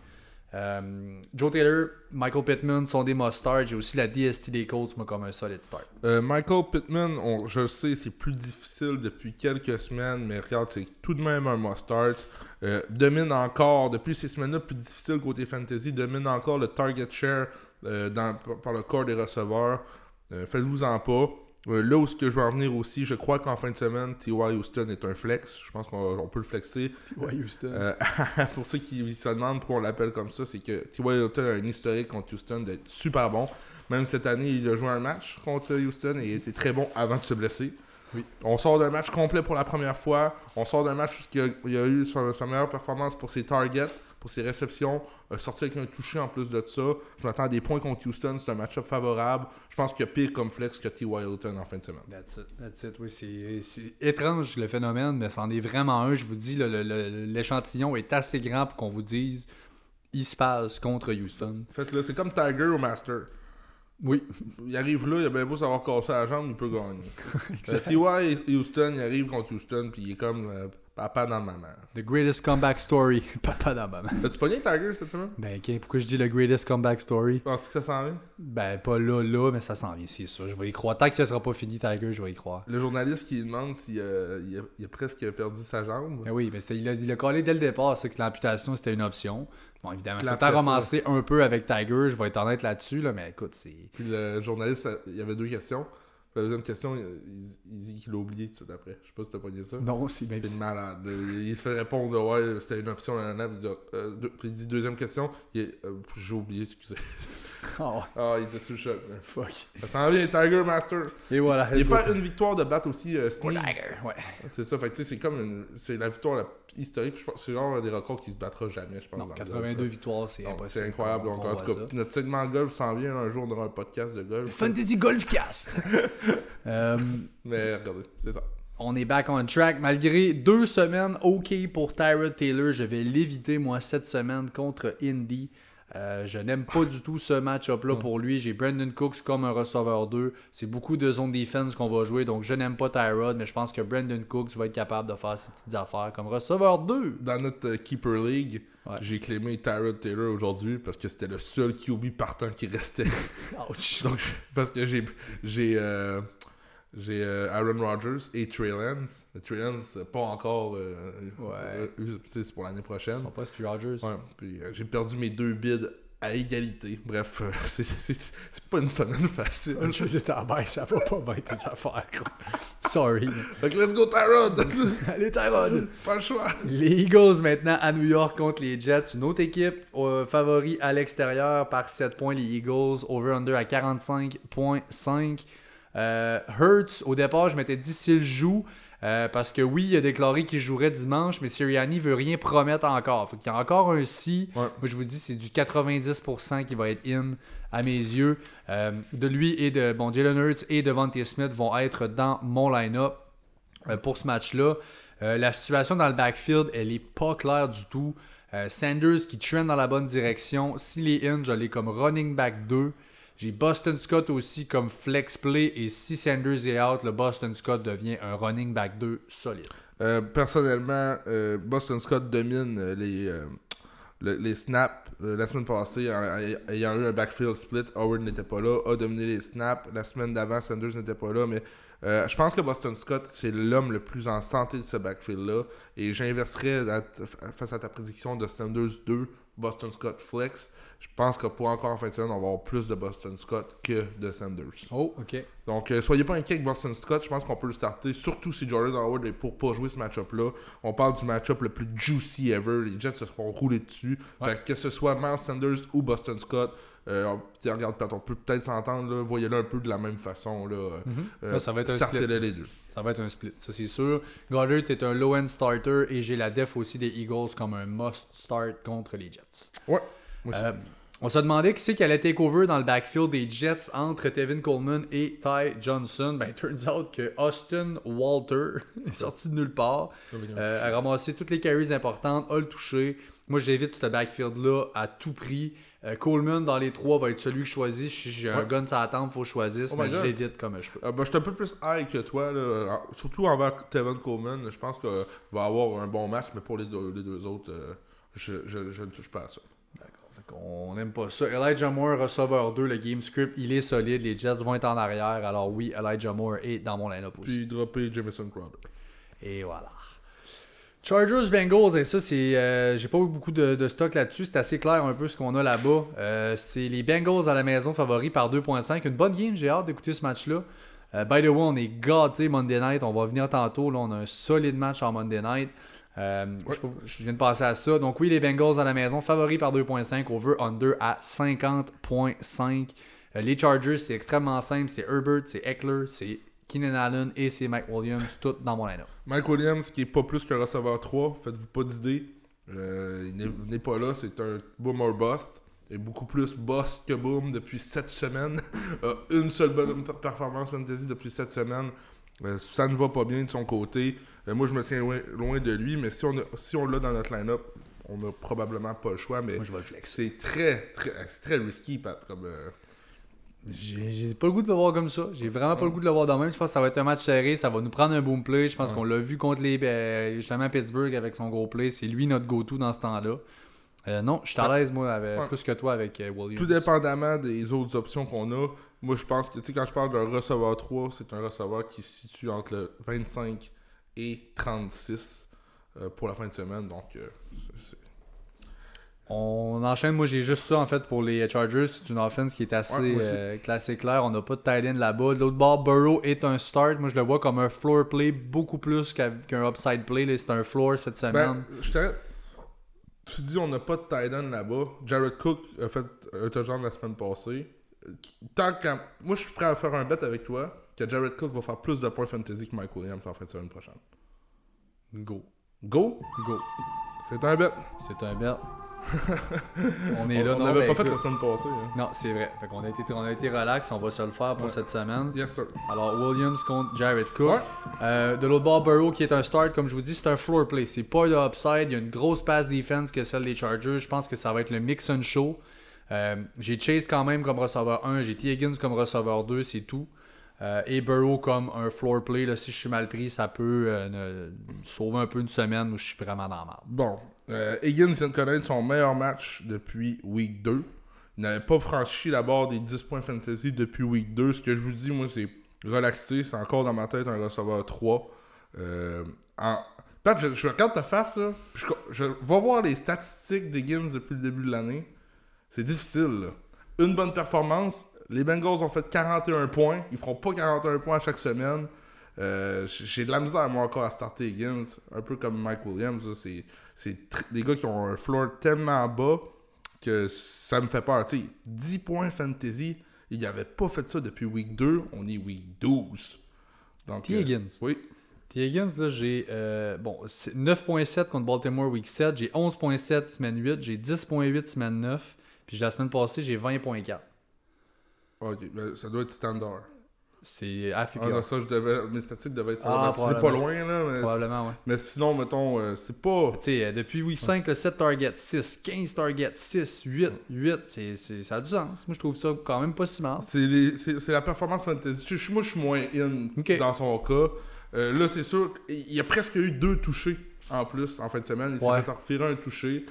Euh, Joe Taylor, Michael Pittman sont des must-start. J'ai aussi la DST des Colts, moi, comme un solid start. Euh, Michael Pittman, on- je sais, c'est plus difficile depuis quelques semaines, mais regarde, c'est tout de même un must-start. Euh, domine encore, depuis ces semaines-là plus difficiles côté fantasy, domine encore le target share dans- par le corps des receveurs. Faites-vous-en pas. Euh, là où ce que je veux en venir aussi, je crois qu'en fin de semaine, T.Y. Houston est un flex. Je pense qu'on on peut le flexer. Ouais, Houston. Euh, pour ceux qui se demandent pourquoi on l'appelle comme ça, c'est que T.Y. Hilton a un historique contre Houston d'être super bon. Même cette année, il a joué un match contre Houston et il était très bon avant de se blesser. Oui. On sort d'un match complet pour la première fois. On sort d'un match où il a, eu sa meilleure performance pour ses targets, pour ses réceptions, a sorti avec un touché en plus de ça. Je m'attends à des points contre Houston. C'est un match-up favorable. Je pense qu'il y a pire comme flex que T.Y. Hilton en fin de semaine. That's it, that's it. Oui, c'est étrange le phénomène, mais c'en est vraiment un. Je vous dis, l'échantillon est assez grand pour qu'on vous dise il se passe contre Houston. Faites-le. C'est comme Tiger au Master. Oui, Il arrive là, il a bien beau savoir casser la jambe, il peut gagner. Euh, T.Y. et Houston, il arrive contre Houston, puis il est comme euh, papa dans maman. the greatest comeback story. Papa dans ma main. T'as-tu pogné Tiger cette semaine? Ben, ok, pourquoi je dis le greatest comeback story? Penses-tu que ça s'en vient? Ben, pas là, là, mais ça s'en vient, c'est sûr. Je vais y croire. Tant que ça sera pas fini, Tiger, je vais y croire. Le journaliste qui demande s'il euh, il a, il a presque perdu sa jambe. Ben oui, mais c'est- il a, il a collé dès le départ, ça, que l'amputation c'était une option. Bon, évidemment, c'est tout ça- ramassé un peu avec Tiger, je vais être honnête là-dessus, là, mais écoute, c'est. Puis le journaliste, il y avait deux questions. La deuxième question, il, dit qu'il l'a oublié tout de suite après. Je sais pas si t'as pogné ça. Non, c'est même C'est malade. Il se fait répondre, ouais, c'était une option, nanana, puis il dit, euh, deux- puis il dit deuxième question, euh, j'ai oublié, excusez. Oh, il était sous le choc. fuck. Ça s'en vient, Tiger Master. Et voilà. Il n'y a pas une victoire de battre aussi euh. Tiger, ouais. C'est ça, fait tu sais, c'est comme une... c'est la victoire la historique. puis je pense- C'est genre des records qui se battra jamais, je pense. Non, dans le 82 golf, victoires, c'est impossible. C'est incroyable. Donc, en tout cas, notre segment golf s'en vient un jour dans un podcast de golf. Fantasy Golfcast. Euh, Mais regardez, c'est ça. on est back on track. Malgré deux semaines OK pour Tyrod Taylor, je vais l'éviter, moi, cette semaine contre Indy. Euh, je n'aime pas du tout ce match-up-là pour lui. J'ai Brandon Cooks comme un receveur 2. C'est beaucoup de zone defense qu'on va jouer, donc je n'aime pas Tyrod, mais je pense que Brandon Cooks va être capable de faire ses petites affaires comme receveur 2. Dans notre euh, Keeper League, Ouais. j'ai clémé Tyrod Taylor aujourd'hui parce que c'était le seul QB partant qui restait. Ouch. Donc, parce que j'ai j'ai euh, j'ai euh, Aaron Rodgers et Trey Lance. Mais Trey Lance, euh, pas encore. euh, Ouais. euh, c'est pour l'année prochaine. Sont pas Spi Rogers. Ouais, puis j'ai perdu mes deux bids à égalité. Bref, c'est- pas une semaine facile. Une chose est en baisse, ça va pas bien tes affaires. quoi. Sorry. Que let's go Tyrod! Allez, Tyrod. pas le choix! Les Eagles maintenant à New York contre les Jets. Une autre équipe euh, favori à l'extérieur par 7 points. Les Eagles over-under à 45.5. Euh, Hurts, au départ, je m'étais dit s'il joue. euh, parce que oui, il a déclaré qu'il jouerait dimanche, mais Sirianni veut rien promettre encore. Fait qu'il y a encore un si. Ouais. Moi, je vous dis, c'est du 90% qui va être in à mes yeux. Euh, de lui et de bon, Jalen Hurts et Devontae Smith vont être dans mon line-up euh, pour ce match-là. La situation dans le backfield, elle est pas claire du tout. Sanders qui traîne dans la bonne direction. S'il est in, je l'ai comme running back 2. J'ai Boston Scott aussi comme flex play. Et si Sanders est out, le Boston Scott devient un running back 2 solide. Euh, personnellement, euh, Boston Scott domine euh, les, le- les snaps la semaine passée ayant eu un backfield split. Howard n'était pas là, a dominé les snaps. La semaine d'avant, Sanders n'était pas là, mais je pense que Boston Scott, c'est l'homme le plus en santé de ce backfield-là. Et j'inverserais face à ta prédiction de Sanders 2, Boston Scott flex. Je pense que pour encore en fin de semaine, on va avoir plus de Boston Scott que de Sanders. Oh, ok. Donc, euh, soyez pas inquiets avec Boston Scott. Je pense qu'on peut le starter, surtout si Jordan Howard est pour pas jouer ce match-up-là. On parle du match-up le plus juicy ever. Les Jets se seront roulés dessus. Ouais. Fait que, que ce soit Miles Sanders ou Boston Scott, euh, regarde, on peut peut-être s'entendre. Voyez-le un peu de la même façon. Là. Euh, Mhm. Là, ça va être un split. Les deux. Ça va être un split, ça c'est sûr. Goddard est un low-end starter et j'ai la def aussi des Eagles comme un must-start contre les Jets. Ouais. Euh, on se demandait qui c'est qui allait take over dans le backfield des Jets entre Tevin Coleman et Ty Johnson. Ben, turns out que Austin Walter est sorti de nulle part, euh, a ramassé toutes les carries importantes, a le touché. Moi, j'évite ce backfield-là à tout prix. Euh, Coleman, dans les trois, va être celui que je choisis. Si j'ai un gun sur la tempe, faut choisisse, Oh mais j'évite comme je peux. Euh, ben, je suis un peu plus high que toi, là, surtout envers Tevin Coleman. Je pense qu'il va avoir un bon match, mais pour les deux, les deux autres, euh, je, je- je ne touche pas à ça. On n'aime pas ça. Elijah Moore, receveur 2, le game script, il est solide. Les Jets vont être en arrière. Alors oui, Elijah Moore est dans mon line-up aussi. Puis dropper Jameson Crowder. Et voilà. Chargers Bengals, et ça, c'est. euh, J'ai pas eu beaucoup de, de stock là-dessus. C'est assez clair un peu ce qu'on a là-bas. Euh, c'est les Bengals à la maison favoris par 2.5. Une bonne game, j'ai hâte d'écouter ce match-là. Euh, by the way, on est gâté Monday Night. On va venir tantôt. Là, on a un solide match en Monday Night. Euh, je, je viens de passer à ça. Donc oui, les Bengals à la maison, favoris par 2.5, over-under à 50.5. Euh, les Chargers, c'est extrêmement simple. C'est Herbert, c'est Eckler, c'est Keenan Allen et c'est Mike Williams, tout dans mon line-up. Mike Williams, qui est pas plus qu'un receveur 3, faites-vous pas d'idée. Euh, il n'est- pas là, c'est un boom or bust. Il est beaucoup plus bust que boom depuis 7 semaines. Une seule bonne per- performance fantasy depuis 7 semaines. Ça ne va pas bien de son côté. Euh, moi, je me tiens loin, loin de lui, mais si on, a- si on l'a dans notre line-up, on n'a probablement pas le choix. Mais Moi, je vais le flex. c'est très, très, c'est très risky, Pat. Comme, euh, J'ai pas le goût de le voir comme ça. J'ai vraiment pas le goût de le voir dans même. Je pense que ça va être un match serré. Ça va nous prendre un boom play. Je pense qu'on l'a vu contre les euh, justement Pittsburgh avec son gros play. C'est lui notre go-to dans ce temps-là. Euh, non, je suis à l'aise, moi, avec- Ouais. plus que toi avec euh, Williams. Tout dépendamment des autres options qu'on a, moi je pense que tu sais, quand je parle d'un receveur 3, c'est un receveur qui se situe entre le 25 et 36 euh, pour la fin de semaine. Donc, euh, c'est- On enchaîne. Moi, j'ai juste ça en fait pour les Chargers. C'est une offense qui est assez Ouais, euh, classée claire. On n'a pas de tight end là-bas. L'autre bord, Burrow est un start. Moi, je le vois comme un floor play beaucoup plus qu'un upside play. C'est un floor cette semaine. ben, je t'arrête. Tu dis on n'a pas de tight end là-bas. Jared Cook a fait un touchdown la semaine passée. Tant qu'à- Moi je suis prêt à faire un bet avec toi que Jared Cook va faire plus de points fantasy que Mike Williams en fin de semaine prochaine. Go. Go! Go. C'est un bet. C'est un bet. on est là. on n'avait ben, pas fait écoute. la semaine passée. hein. Non, c'est vrai. Fait qu'on a été, on a été relax, on va se le faire pour Ouais. cette semaine. Yes sir. Alors, Williams contre Jared Cook. Ouais. Euh, de l'autre bord, Burrow qui est un start, comme je vous dis, c'est un floor play. C'est pas de upside. Il y a une grosse pass defense que celle des Chargers. Je pense que ça va être le mix and show. Euh, j'ai Chase quand même comme receveur 1, j'ai T. Higgins comme receveur 2, c'est tout. Euh, et Burrow comme un floor play. Là, si je suis mal pris, ça peut euh, sauver un peu une semaine où je suis vraiment dans merde. Bon, euh, Higgins vient de connaître son meilleur match depuis Week 2. Il n'avait pas franchi la barre des 10 points fantasy depuis Week 2. Ce que je vous dis, moi, c'est relaxé. C'est encore dans ma tête un receveur 3. Euh, en... Pat, je, regarde ta face, là. Je, je vais voir les statistiques d'Higgins depuis le début de l'année. C'est difficile, là. Une bonne performance. Les Bengals ont fait 41 points. Ils feront pas 41 points à chaque semaine. Euh, J'ai de la misère, moi, encore à starter Higgins. Un peu comme Mike Williams. C'est des gars qui ont un floor tellement bas que ça me fait peur. Tu sais, 10 points fantasy. Il n'avait pas fait ça depuis week 2. On est week 12. Donc, T. euh, Higgins. oui. T. Higgins, là, j'ai euh, bon, c'est 9.7 contre Baltimore Week 7, j'ai 11.7 semaine 8, j'ai 10.8 semaine 9, puis la semaine passée, j'ai 20.4. Ok, ben, ça doit être standard. C'est half Ah, non, ça, je devais, mes statistiques devaient être Ah, ça. c'est pas loin, là. Mais, Probablement, ouais. mais sinon, mettons, euh, c'est pas. Tu sais, euh, depuis Week 5, le 7 target 6, 15 target 6, 8, 8, c'est, c'est- ça a du sens. Moi, je trouve ça quand même pas si mal. C'est les- c'est c'est la performance fantasy. Moi, je suis moins in dans son cas. Euh, là, c'est sûr, il y a presque eu deux touchés en plus en fin de semaine. Il Ouais. s'est fait refiler un touché.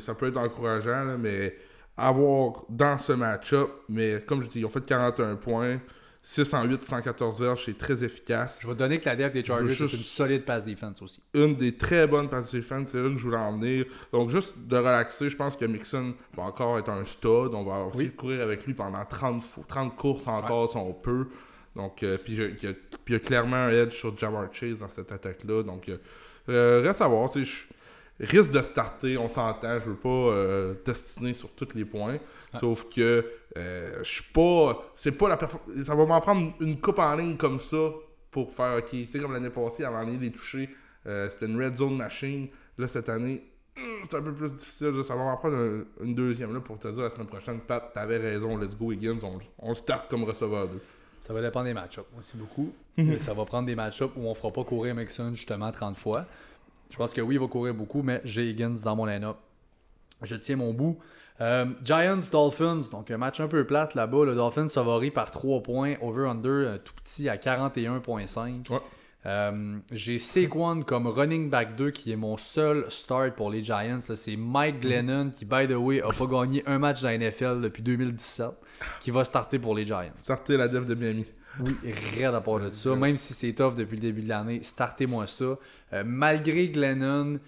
Ça peut être encourageant, là, mais avoir dans ce match-up, mais comme je dis, ils ont fait 41 points, 6 en 8, 114 verges, c'est très efficace. Je vais donner que la def des Chargers est une solide pass defense aussi. Une des très bonnes passive fans, c'est là que je voulais en venir. Donc, juste de relaxer, je pense que Mixon va encore être un stud. On va aussi Oui. courir avec lui pendant 30, fo- 30 courses encore si on peut. Donc, euh, puis il y a- y clairement un edge sur Jamar Chase dans cette attaque-là. Donc, euh, euh, reste à voir. tu sais, je- Risque de starter, on s'entend. Je veux pas euh, destiner sur tous les points. Sauf que euh, je suis pas. C'est pas la Ça va m'en prendre une coupe en ligne comme ça pour faire OK. C'est comme l'année passée, avant l'année les toucher. euh, C'était une red zone machine. Là, cette année, hum, c'est un peu plus difficile. là. Ça va m'en prendre un- une deuxième là, pour te dire la semaine prochaine, Pat, t'avais raison, let's go Higgins, on, on start comme receveur 2. Ça va dépendre des match-ups. C'est beaucoup. Mhm. Et ça va prendre des match-ups où on fera pas courir Mixon justement 30 fois. Je pense que oui, il va courir beaucoup, mais j'ai Higgins dans mon line-up. Je tiens mon bout. Euh, Giants, Dolphins, donc un match un peu plate là-bas. Le Dolphins favori par 3 points, over-under un tout petit à 41.5. Ouais. Euh, j'ai Saquon comme running back 2 qui est mon seul start pour les Giants. C'est Mike Glennon qui, by the way, a pas gagné un match dans la NFL depuis 2017 qui va starter pour les Giants. Starter la def de Miami. Oui, rien à part de ça. Même si c'est tough depuis le début de l'année, startez-moi ça. Euh, malgré Glennon,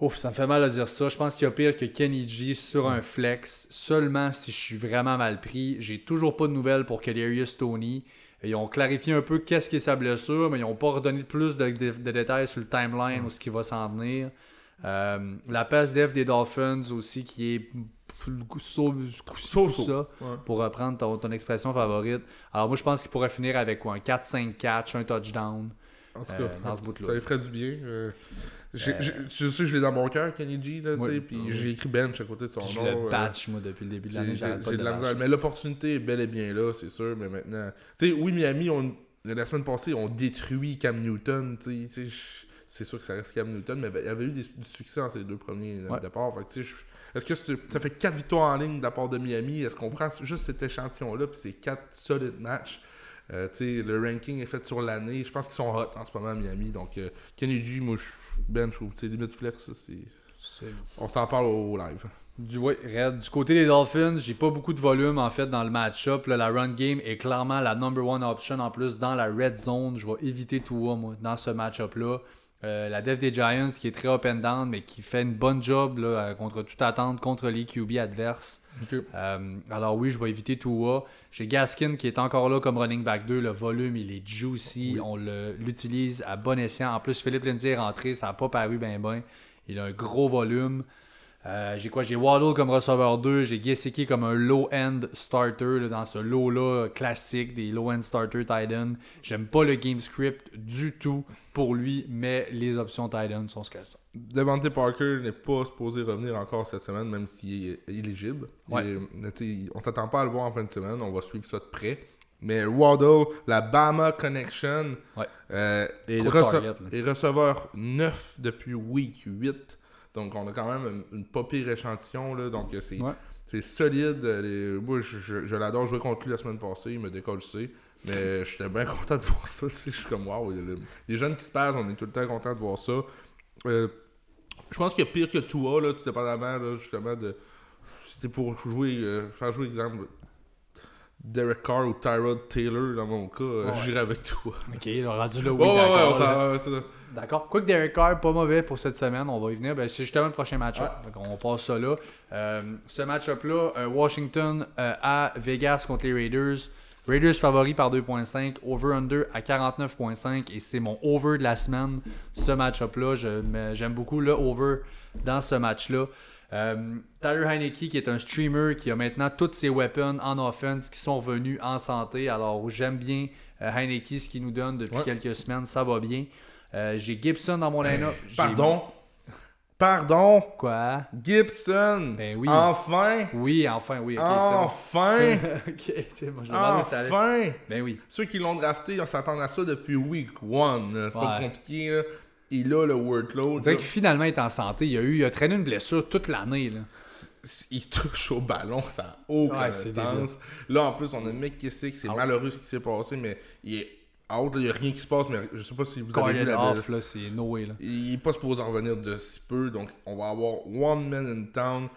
ouf, ça me fait mal à dire ça. Je pense qu'il y a pire que Kenny G sur un flex. Seulement si je suis vraiment mal pris. J'ai toujours pas de nouvelles pour Kadarius Tony. Ils ont clarifié un peu qu'est-ce qui est sa blessure, mais ils n'ont pas redonné plus de, de- de détails sur le timeline ou ce qui va s'en venir. Euh, la passe def des Dolphins aussi, qui est so, ça, Ouais. pour reprendre ton, ton expression favorite. Alors moi, je pense qu'il pourrait finir avec quoi, un 4-5 catch, un touchdown. En tout Euh, cas, dans ce bout-là. ça lui ferait du bien. euh, j'ai- je sais que je l'ai dans mon cœur, Kenny G, là, Oui. puis j'ai écrit bench à côté de son Puis je nom. le euh, batch, moi, depuis le début de l'année. j'ai- de de la misère. Mais l'opportunité est bel et bien là, c'est sûr. Mais maintenant. Tu sais, oui, Miami, on, la semaine passée, on détruit Cam Newton. tu sais, C'est sûr que ça reste Cam Newton, mais il y avait eu des- du succès dans ces deux premiers euh, Ouais. départs. Fait que, tu sais, je- Est-ce que ça fait 4 victoires en ligne de la part de Miami? Est-ce qu'on prend juste cet échantillon-là, puis c'est 4 solides matchs? Euh, tu sais, Le ranking est fait sur l'année. Je pense qu'ils sont hot en ce moment à Miami. Donc, euh, Kenny G, moi, je ben, je trouve, limite flex, ça, c'est. On s'en parle au live. Du, ouais, Red. Du côté des Dolphins, j'ai pas beaucoup de volume en fait dans le match-up. Là, La run game est clairement la number one option en plus dans la red zone. Je vais éviter Tua moi dans ce match-up-là. Euh, la def des Giants qui est très up and down mais qui fait une bonne job là, euh, contre toute attente contre les QB adverses. Euh, alors oui, je vais éviter Tua. J'ai Gaskin qui est encore là comme running back 2. Le volume, il est juicy. On l'utilise à bon escient. En plus, Philippe Lindsay est rentré. Ça n'a pas paru bien bien. Il a un gros volume. Euh, j'ai quoi? J'ai Waddle comme receveur 2. J'ai Gesicki comme un low-end starter là, dans ce lot-là classique des low-end starter tight end. J'aime pas le game script du tout pour lui, mais les options tight end sont ce qu'elles sont. Devante Parker n'est pas supposé revenir encore cette semaine, même s'il est éligible. Ouais. Et, euh, on s'attend pas à le voir en fin de semaine, on va suivre ça de près. Mais Waddle, la Bama Connection, Ouais. euh, est, rece- target, est receveur 9 depuis week 8. Donc on a quand même une, une pas pire échantillon. Là, donc euh, c'est Ouais. solide. euh, les- moi, je, je- je l'adore jouer contre lui la semaine passée. Il me décolle Mais j'étais bien content de voir ça. Je suis comme, waouh, les jeunes qui se passent, on est tout le temps content de voir ça. Euh, je pense qu'il y a pire que Tua, là, tout dépendamment, là, justement, de. C'était pour jouer, euh, faire jouer, exemple, Derek Carr ou Tyrod Taylor, dans mon cas, euh, Ouais. j'irais avec Tua. Ok, le rendu là, oui, ouais, d'accord. ouais. D'accord. Quoique Derek Carr, pas mauvais pour cette semaine, on va y venir. Ben, c'est justement le prochain match-up. On passe ça là. Euh, ce match-up-là, euh, Washington euh, à Vegas contre les Raiders. Raiders favori par 2.5, over-under à 49.5 et c'est mon over de la semaine. Ce match-up-là, j'aime beaucoup le over dans ce match-là. Euh, Tyler Heineke qui est un streamer qui a maintenant toutes ses weapons en offense qui sont revenus en santé. Alors j'aime bien euh, Heineke, ce qu'il nous donne depuis Ouais. quelques semaines, ça va bien. Euh, j'ai Gibson dans mon line-up. Pardon? Pardon? Quoi? Gibson. Ben oui. Enfin? Oui, enfin, oui. Enfin. c'est bon. ok, c'est bon. Je me. Enfin? Ben oui. Ceux qui l'ont drafté, on s'attend à ça depuis week one. là. C'est pas compliqué. Là. Il a le workload. Dirait là. que finalement il est en santé. Il a eu, il a traîné une blessure toute l'année. là. il touche au ballon, ça n'a aucun Ouais, c'est sens. Là, en plus, on a McKissick, c'est Out. malheureux ce qui s'est passé, mais il est out, il n'y a rien qui se passe, mais je sais pas si vous avez vu la off, là, c'est no way. Là. Il est pas supposé en revenir de si peu, donc on va avoir one man in town.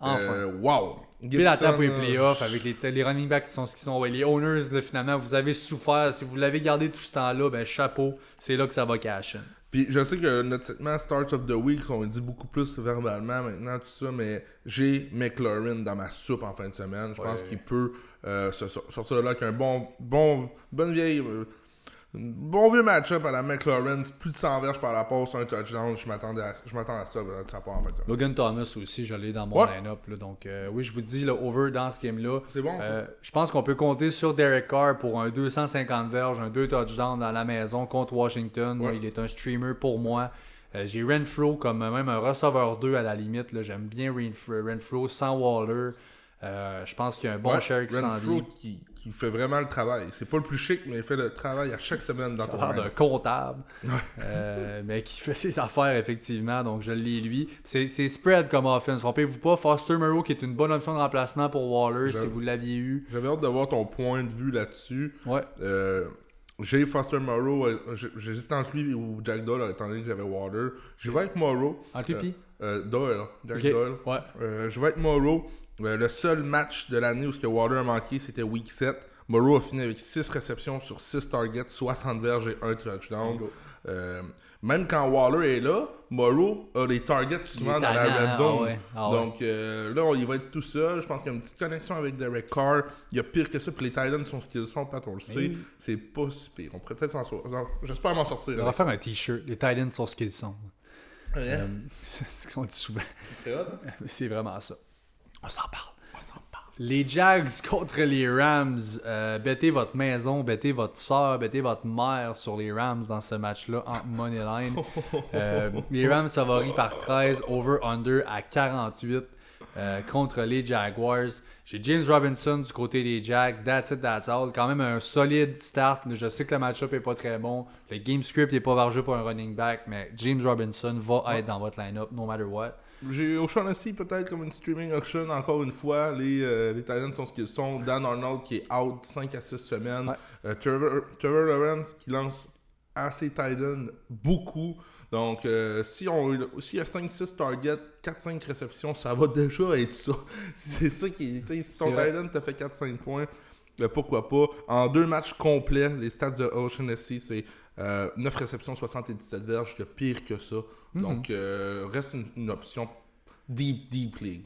Enfin. Euh, wow! Puis la table pour les Gibson, playoffs avec les, les running backs qui sont ce qu'ils sont. Ouais, les owners, là, finalement, vous avez souffert. Si vous l'avez gardé tout ce temps-là, ben chapeau. C'est là que ça va cash. Puis je sais que notre segment Start of the Week, on dit beaucoup plus verbalement maintenant, tout ça, mais j'ai McLaurin dans ma soupe en fin de semaine. Je pense Ouais. qu'il peut euh, sortir là avec un bon, bon, bonne vieille, euh, bon vieux match-up à la McLaurin. Plus de 100 verges par la passe, un touchdown. Je m'attendais à, je m'attends à ça de sa part en semaine. Logan Thomas aussi, je l'ai dans mon Ouais. line-up. Donc, euh, oui, je vous dis, le over dans ce game-là. C'est bon? Euh, je pense qu'on peut compter sur Derek Carr pour un 250 verges, un 2 touchdowns dans la maison contre Washington. Ouais. Il est un streamer pour moi. Euh, J'ai Renfro comme même un receveur 2 à la limite. J'aime bien Renfro, Renfro sans Waller. Je pense qu'il y a un bon Ouais, share qui s'en vient. qui, qui fait vraiment le travail. C'est pas le plus chic, mais il fait le travail à chaque semaine dans ton l'air d'un comptable, euh, mais qui fait ses affaires effectivement, donc je l'ai lui. C'est spread comme offense, trompez-vous pas. Foster Moreau qui est une bonne option de remplacement pour Waller si vous l'aviez eu. J'avais hâte de voir ton point de vue là-dessus. Ouais, Euh, j'ai Foster Morrow, euh, j'ai- j'hésite entre lui ou Jack Doyle, étant donné que j'avais Water. Je vais avec Morrow. en pipi. Euh, Doyle, Jack Ok, Doyle. Ouais. Je vais avec Morrow. Euh, le seul match de l'année où ce que Water a manqué, c'était Week 7. Moreau a fini avec 6 réceptions sur 6 targets, 60 verges et 1 touchdown. Euh, même quand Waller est là, Moreau a les targets souvent dans la red zone. ah ouais, ah ouais. Donc euh, là, on- il va être tout seul. Je pense qu'il y a une petite connexion avec Derek Carr. Il y a pire que ça. Puis les Titans sont ce qu'ils sont, Pat, on le sait. C'est pas si pire. On pourrait peut-être s'en sortir. J'espère m'en sortir. On va faire un t-shirt. Les Titans sont ce qu'ils sont. Ouais. Euh, c'est ce qu'on dit souvent. C'est hein? C'est vraiment ça. On s'en parle. On s'en parle. Les Jags contre les Rams. Euh, bettez votre maison, bettez votre soeur, bettez votre mère sur les Rams dans ce match-là en Moneyline. Euh, les Rams favoris par 13, over-under à 48 euh, contre les Jaguars. J'ai James Robinson du côté des Jags. That's it, that's all. Quand même un solide start. Je sais que le match-up est pas très bon. Le game script est pas vargeux pour un running back, mais James Robinson va être dans votre line-up no matter what. J'ai O'Shaughnessy peut-être comme une streaming auction encore une fois. Les, euh, les Titans sont ce qu'ils sont. Dan Arnold qui est out 5 à 6 semaines. Ouais. Euh, Trevor, Trevor Lawrence qui lance à ses Titans beaucoup. Donc euh, si on s'il y a 5-6 targets, 4-5 réceptions, ça va déjà être ça. C'est ça qui est. Si ton C'est. Titan t'a fait 4-5 points, euh, pourquoi pas? En deux matchs complets, les stats de O'Shaughnessy, c'est euh, 9 réceptions, 77 verges, il y a pire que ça. Mhm. Donc, euh, reste une, une option deep, deep league.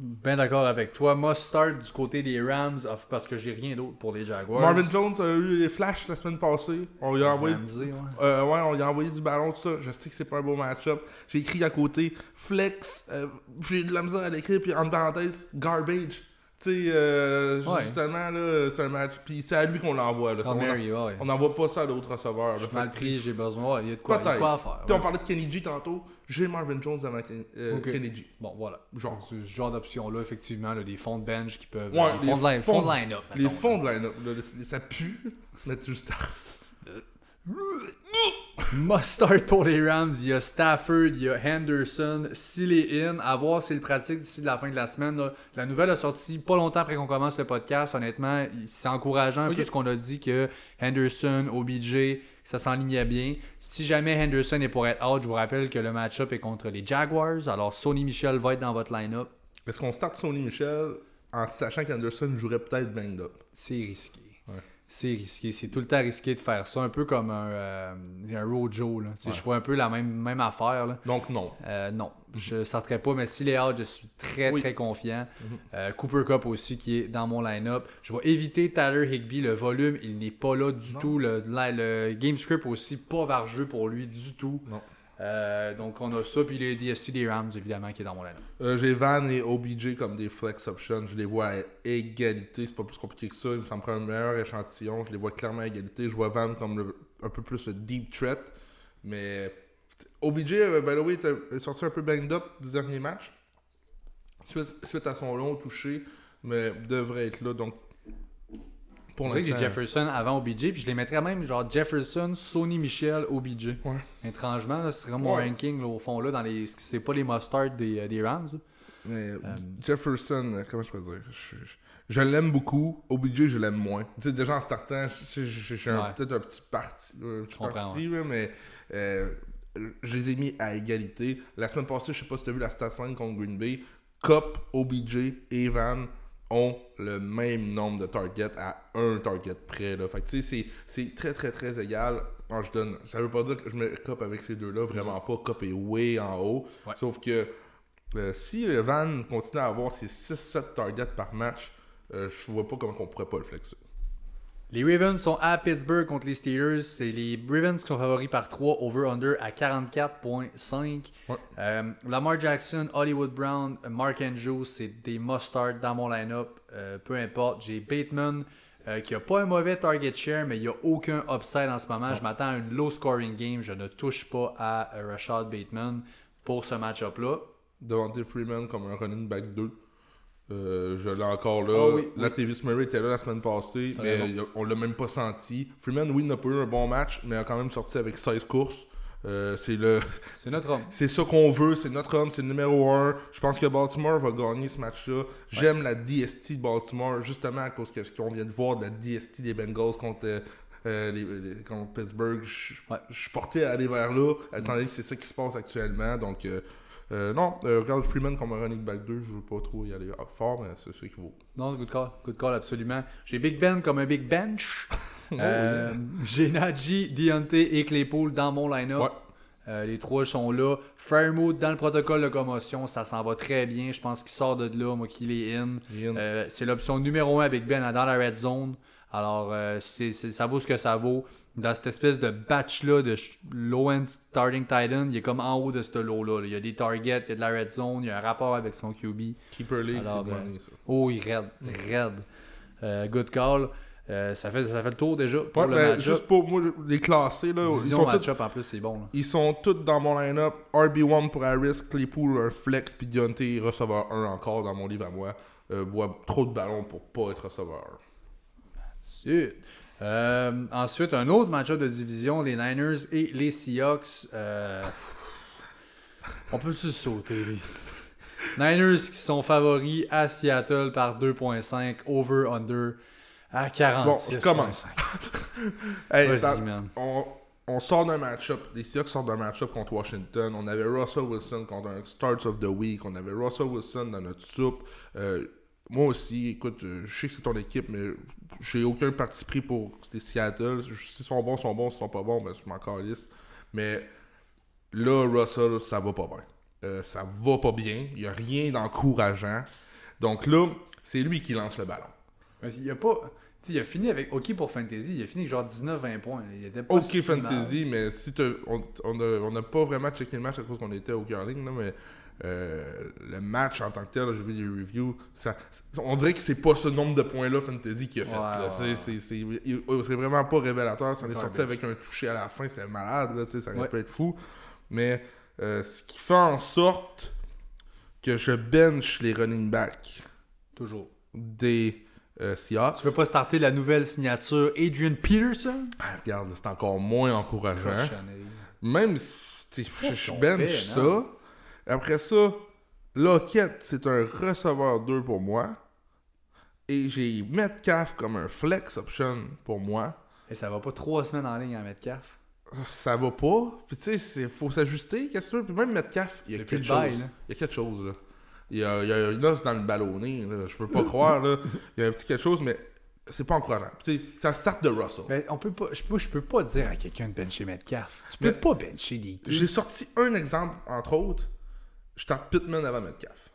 Ben d'accord avec toi. Must start du côté des Rams of- parce que j'ai rien d'autre pour les Jaguars. Marvin Jones a eu les flashs la semaine passée. On lui a envoyé, Ramsey, ouais. euh, ouais, on lui a envoyé du ballon, tout ça. Je sais que c'est pas un beau match-up. J'ai écrit à côté flex. euh, j'ai de la misère à l'écrire, puis entre parenthèses, garbage. Tu sais, euh, Ouais. justement, là, c'est un match. Puis c'est à lui qu'on l'envoie. là. Ah, on Mary, ouais. on n'envoie pas ça à l'autre receveur. là. Je mal pris, j'ai besoin. Il y a de quoi, il y a quoi à faire. Ouais. on parlait de Kenny G tantôt. J'ai Marvin Jones avant Ken- euh, Ok. Kenny G. Bon, voilà. Genre. Ce genre d'option-là, effectivement, là, des fonds de bench qui peuvent. Ouais, euh, les fonds de line-up. Les fonds de line-up, ça pue, mais tu starts. Must start pour les Rams. Il y a Stafford, il y a Henderson. S'il est in, à voir s'il pratique d'ici la fin de la semaine. là. La nouvelle a sorti pas longtemps après qu'on commence le podcast. Honnêtement, c'est encourageant un Ok. peu ce qu'on a dit que Henderson, OBJ, ça s'enlignait bien. Si jamais Henderson est pour être out, je vous rappelle que le match-up est contre les Jaguars. Alors Sony Michel va être dans votre line-up. Est-ce qu'on start Sony Michel en sachant qu'Anderson jouerait peut-être banged up? C'est risqué. C'est risqué. C'est tout le temps risqué de faire ça. Un peu comme un, euh, un Rojo. Là. Ouais. Je vois un peu la même, même affaire. Là. Donc non. Euh, non, je ne sortirai pas, mais s'il est out, je suis très Oui. très confiant. Mhm. Euh, Cooper Cup aussi qui est dans mon line-up. Je vais éviter Tyler Higby, le volume, il n'est pas là du Non. tout. Le, le game script aussi, pas vargeux pour lui du tout. Non. Euh, donc on a ça, puis les DST Rams évidemment qui est dans mon line-up. Euh, J'ai Van et OBJ comme des flex options. Je les vois à égalité. C'est pas plus compliqué que ça. Il me prendre un meilleur échantillon. Je les vois clairement à égalité. Je vois Van comme le- un peu plus le deep threat. Mais OBJ, euh, by the way, est sorti un peu banged up du dernier match. Suite, suite à son long touché. Mais devrait être là. Donc, pour que j'ai l'instant. Jefferson avant OBJ, puis je les mettrais même genre Jefferson, Sony Michel, OBJ. Ouais. Étrangement, là, ce serait mon Ouais. ranking là, au fond là, dans les. C'est pas les must-start des, euh, des Rams. Mais Jefferson, euh, comment je peux dire? Je, je- je l'aime beaucoup. OBJ, je l'aime moins. Tu sais, déjà en startant, je- Ouais. peut-être un petit parti, un petit parti pris, mais euh, je les ai mis à égalité. La semaine passée, je sais pas si tu as vu la stat line contre Green Bay. Cup, OBJ Evan ont le même nombre de targets à un target près. Là. Fait que tu sais, c'est- très très très égal. Alors, je donne, ça veut pas dire que je mets Cup avec ces deux-là, vraiment pas. Cup est way en haut. Ouais. Sauf que euh, si euh, Van continue à avoir ses 6-7 targets par match, euh, je vois pas comment on pourrait pas le flexer. Les Ravens sont à Pittsburgh contre les Steelers. C'est les Ravens qui sont favoris par 3 over-under à 44.5. Ouais. Euh, Lamar Jackson, Hollywood Brown, Mark Andrews, c'est des must-start dans mon line-up. Euh, peu importe. J'ai Bateman euh, qui a pas un mauvais target share, mais il n'y a aucun upside en ce moment. Je m'attends à une low-scoring game. Je ne touche pas à Rashad Bateman pour ce match-up-là. Devante Freeman comme un running back 2. Euh, je l'ai encore là. Ah oui, la oui. Murray était là la semaine passée, mais raison. on l'a même pas senti. Freeman, oui, n'a pas eu un bon match, mais a quand même sorti avec 16 courses. Euh, c'est le C'est notre homme. c'est ça qu'on veut, c'est notre homme, c'est le numéro 1. Je pense que Baltimore va gagner ce match-là. J'aime la DST de Baltimore, justement à cause que ce qu'on vient de voir de la DST des Bengals contre, euh, les, les- contre Pittsburgh. Je suis porté à aller vers là, étant donné que c'est ça qui se passe actuellement. Donc, euh, Euh, non, euh, Carl Freeman comme un running back 2, je veux pas trop y aller fort, mais c'est ce qu'il vaut. Non, good call. Good call, absolument. J'ai Big Ben comme un Big Bench. Euh, J'ai Najee, Deontay et Claypool dans mon line-up. Ouais. Euh, les trois sont là. Fairmouth dans le protocole de commotion, ça s'en va très bien. Je pense qu'il sort de là, moi qu'il est in. Euh, c'est l'option numéro 1 avec Ben dans la red zone. Alors, euh, c'est- ça vaut ce que ça vaut. Dans cette espèce de batch-là de low-end starting titan, il est comme en haut de ce lot-là. là. Il y a des targets, il y a de la red zone, il y a un rapport avec son QB. Keeper League, c'est money, ça. Oh, il raide, raide. Euh, good call. Euh, ça, fait, ça fait le tour déjà pour Ouais, le ben, juste pour moi, les classés, là, ils sont, tous, en plus, c'est bon. Là. ils sont tous dans mon line-up. RB1 pour Harris, Claypool, un flex, puis Deontay, receveur 1 encore dans mon livre à moi. Euh, voit trop de ballons pour pas être receveur. Ensuite, euh, ensuite, un autre match-up de division, les Niners et les Seahawks. Euh, on peut se sauter, lui? Niners qui sont favoris à Seattle par 2.5, over-under à 46. Bon, commence. Hey, Vas-y, man. on, on sort d'un match-up. Les Seahawks sortent d'un match-up contre Washington. On avait Russell Wilson contre un Starts of the Week. On avait Russell Wilson dans notre soupe. Euh, moi aussi, écoute, euh, je sais que c'est ton équipe, mais j'ai aucun parti pris pour les Seattle. S'ils sont bons, ils sont bons. S'ils sont pas bons, ben, je m'en calisse. Mais là, Russell, ça va pas bien. Euh, ça va pas bien. Il n'y a rien d'encourageant. Donc là, c'est lui qui lance le ballon. Mais il a pas. il a fini avec OK pour Fantasy, il a fini avec genre 19-20 points. Il était pas Ok si Fantasy, mais si on n'a pas vraiment checké le match à cause qu'on était au curling, là, mais euh, le match en tant que tel, j'ai vu les reviews, ça, on dirait que c'est pas ce nombre de points-là Fantasy qu'il a fait. Ouais, là. ouais, C'est- c'est- vraiment pas révélateur. Ça en est sorti avec un touché à la fin, c'était malade, là, ça aurait pu être fou. Mais euh, ce qui fait en sorte que je bench les running backs Toujours. des euh, Seahawks. Tu veux pas starter la nouvelle signature Adrian Peterson? Ah, regarde, c'est encore moins encourageant. Même si je, bench fait, ça? Après ça, Lockett, c'est un receveur 2 pour moi. Et j'ai Metcalf comme un flex option pour moi. Et ça va pas trois semaines en ligne à Metcalf. Ça va pas. Puis tu sais, il faut s'ajuster, qu'est-ce que tu veux? Puis même Metcalf, il y a quelque chose. Il y a quelque chose, là. Il y a, il y a une os dans le ballonné, là. Je peux pas croire, là. Il y a un petit quelque chose, mais c'est pas encourageant. Sais, ça start de Russell. Ben, on peut pas, je, peux, je peux pas dire à quelqu'un de bencher Metcalf. Tu peux Mais- pas bencher des J'ai sorti un exemple, entre autres. Je starte Pittman avant Metcalf.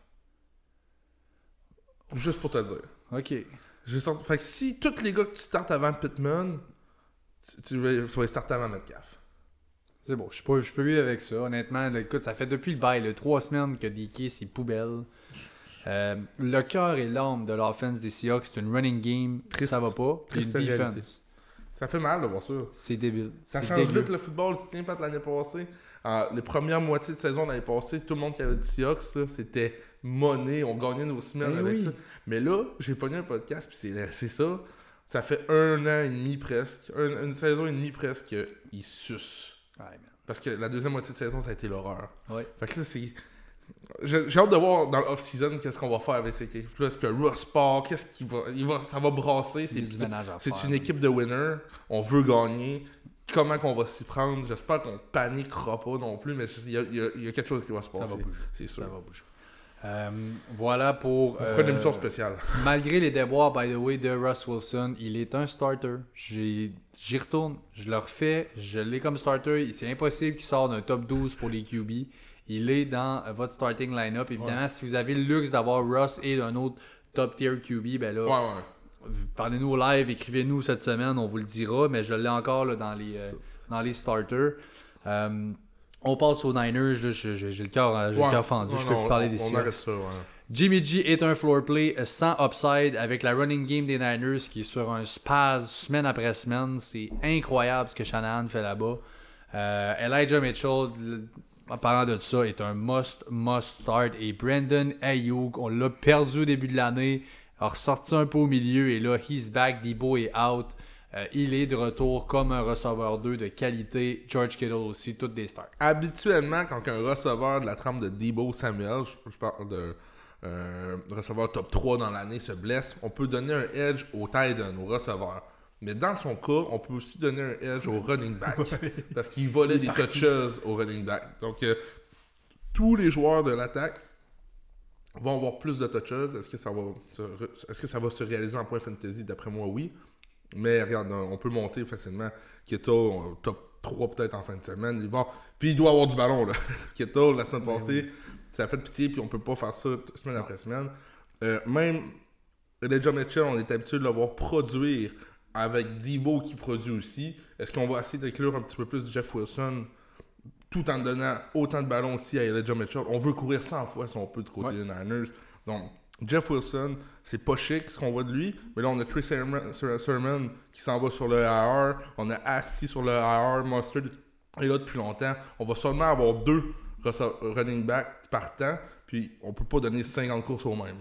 Juste pour te dire. Ok. Sorti... Fait que si tous les gars que tu startes avant Pittman, tu, tu vas, les starter avant Metcalf. C'est bon, je peux, je peux vivre avec ça. Honnêtement, là, écoute, ça fait depuis le bail, là, trois semaines que DK, c'est poubelle. Euh, le cœur et l'âme de l'offense des Seahawks, c'est une running game. Triste. Ça va pas. Triste une réalité. defense. Ça fait mal de voir ça. C'est débile. Ça change dégueu. vite le football. Tu te souviens pas de l'année passée? Les premières moitiés de saison l'année passée, tout le monde qui avait du Seahawks, là, c'était monnaie. On gagnait nos semaines Eh avec oui. ça. Mais là, j'ai pogné un podcast, puis c'est ça. Ça fait un an et demi presque, un- une saison et demie presque, ils sucent. Ouais. Parce que la deuxième moitié de saison, ça a été l'horreur. Ouais. Fait que là, c'est. J'ai hâte de voir dans l'off-season qu'est-ce qu'on va faire avec cette équipe. Est-ce que Russ part Qu'est-ce qu'il va, il va. Ça va brasser. C'est une là. équipe de winners. On veut gagner. Comment qu'on va s'y prendre J'espère qu'on paniquera pas non plus, mais il y, a, y y quelque chose qui va se Ça passer. va bouger. C'est sûr. Ça va bouger. Euh, voilà pour. On fera une euh, émission spéciale. Malgré les déboires, by the way, de Russ Wilson, il est un starter. J'y retourne, je le refais, je l'ai comme starter. C'est impossible qu'il sorte d'un top 12 pour les QB. Il est dans euh, votre starting lineup. Évidemment, si vous avez le luxe d'avoir Russ et d'un autre top tier QB, ben là, Ouais, ouais. Parlez-nous au live, écrivez-nous cette semaine, on vous le dira, mais je l'ai encore là, dans, les, euh, dans les starters. Euh, on passe aux Niners, j'ai le cœur euh, Ouais. fendu, Ouais, je peux non, plus parler on- des On ouais. Jimmy G est un floor play sans upside avec la running game des Niners qui est sur un spaz semaine après semaine. C'est incroyable ce que Shanahan fait là-bas. Euh, Elijah Mitchell, en parlant de ça, est un must, must start. Et Brandon Ayuk, on l'a perdu au début de l'année, a ressorti un peu au milieu et là, he's back, Debo est out. Euh, il est de retour comme un receveur 2 de qualité. George Kittle aussi, toutes des stars. Habituellement, quand un receveur de la trempe de Debo Samuel, je, je parle de euh, receveur top 3 dans l'année, se blesse, on peut donner un edge au tight end, au receveur. Mais dans son cas, on peut aussi donner un edge au running back. parce qu'il volait des touches au running back. Donc, euh, tous les joueurs de l'attaque vont avoir plus de touches. Est-ce que ça va est-ce que ça va se réaliser en point fantasy? D'après moi, oui. Mais regarde, on peut monter facilement. Keto, top 3 peut-être en fin de semaine. Il va... Puis il doit avoir du ballon. Là. Keto, la semaine passée, ça a fait pitié. Puis on peut pas faire ça semaine après semaine. Euh, même Elijah Mitchell, on est habitué de le voir produire avec Debo qui produit aussi. Est-ce qu'on va essayer d'inclure un petit peu plus Jeff Wilson tout en donnant autant de ballons aussi à Elijah Mitchell? On veut courir 100 fois si on peut du côté Ouais. des Niners. Donc, Jeff Wilson, c'est pas chic ce qu'on voit de lui. Mais là, on a Chris Sermon, Ser- Sermon qui s'en va sur le IR. On a Asti sur le IR. Mustard est là depuis longtemps. On va seulement avoir deux running backs par temps. Puis, on peut pas donner 50 courses au même.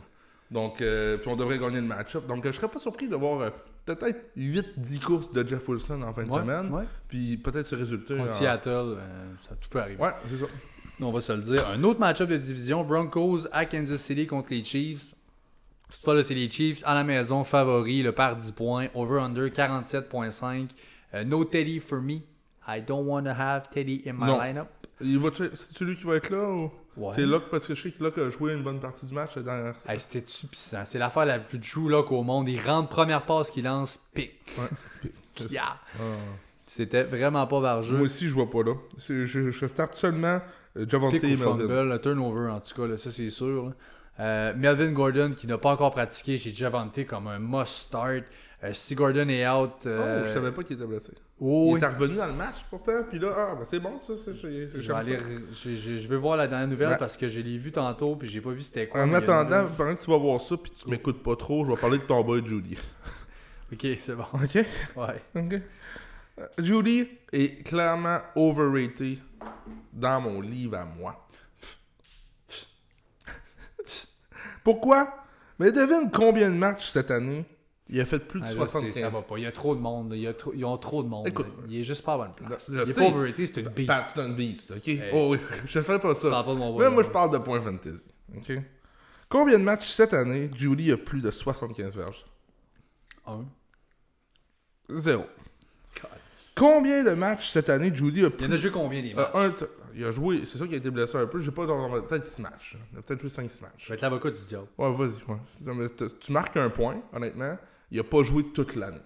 Donc, euh, puis on devrait gagner le match-up. Donc, euh, je serais pas surpris de voir euh, peut-être 8-10 courses de Jeff Wilson en fin de Ouais, semaine. ouais. Puis peut-être ce résultat. En- Seattle, euh, ça tout peut arriver. Ouais, c'est ça. On va se le dire. Un autre match-up de division, Broncos à Kansas City contre les Chiefs. Toutefois, là, c'est les Chiefs à la maison, favoris, le par 10 points. Over-under 47.5. Euh, no Teddy for me. I don't want to have Teddy in my Non. lineup. Il va c'est celui qui va être là ou? Ouais. c'est Locke parce que je sais que Locke a joué une bonne partie du match la dernière. Hey, C'était puissant. C'est l'affaire la plus Drew Lock au monde. Il rentre première passe qu'il lance, pic. Ouais. Yeah. Ah. C'était vraiment pas par jeu. Moi aussi, je vois pas là. Je, je starte seulement euh, Javonte Pick et ou fumble, Melvin. le turnover en tout cas, là, ça c'est sûr. là. Euh, Melvin Gordon qui n'a pas encore pratiqué chez Javante comme un must start. Euh, si Gordon est out. Oh, euh, je savais pas qu'il était blessé. oh, il oui. était revenu dans le match pourtant, puis là, ah, ben c'est bon ça, c'est Je vais, voir la dernière nouvelle Ouais. parce que je l'ai vu tantôt puis j'ai pas vu c'était quoi. En attendant, pendant que tu vas voir ça, puis tu m'écoutes pas trop, je vais parler de ton boy Judy. Ok, c'est bon. Ok? Ouais. Ok. Euh, Judy est clairement overrated dans mon livre à moi. Pourquoi? Mais devine combien de matchs cette année il a fait plus de Ah, là, c'est- 75. ça va pas. Il y a trop de monde. Il y a trop- ils ont trop de monde. Écoute, il est juste pas à bonne place. je il est overrated, c'est une beast. Pat, c'est un beast, ok? Oh oui, je ne ferais pas ça. Je pas de mon boy, Mais moi, je parle de points fantasy, ok? Combien de matchs cette année Judy a plus de 75 verges? Un. Zéro. Combien de matchs cette année Judy a Il plus y en a joué combien des Euh, matchs? un t- il a joué, c'est sûr qu'il a été blessé un peu. J'ai pas dans peut-être 6 matchs. Il a peut-être joué 5-6 Je matchs. vais être l'avocat du diable. Ouais, vas-y. Ouais. Tu marques un point, honnêtement. Il a pas joué toute l'année.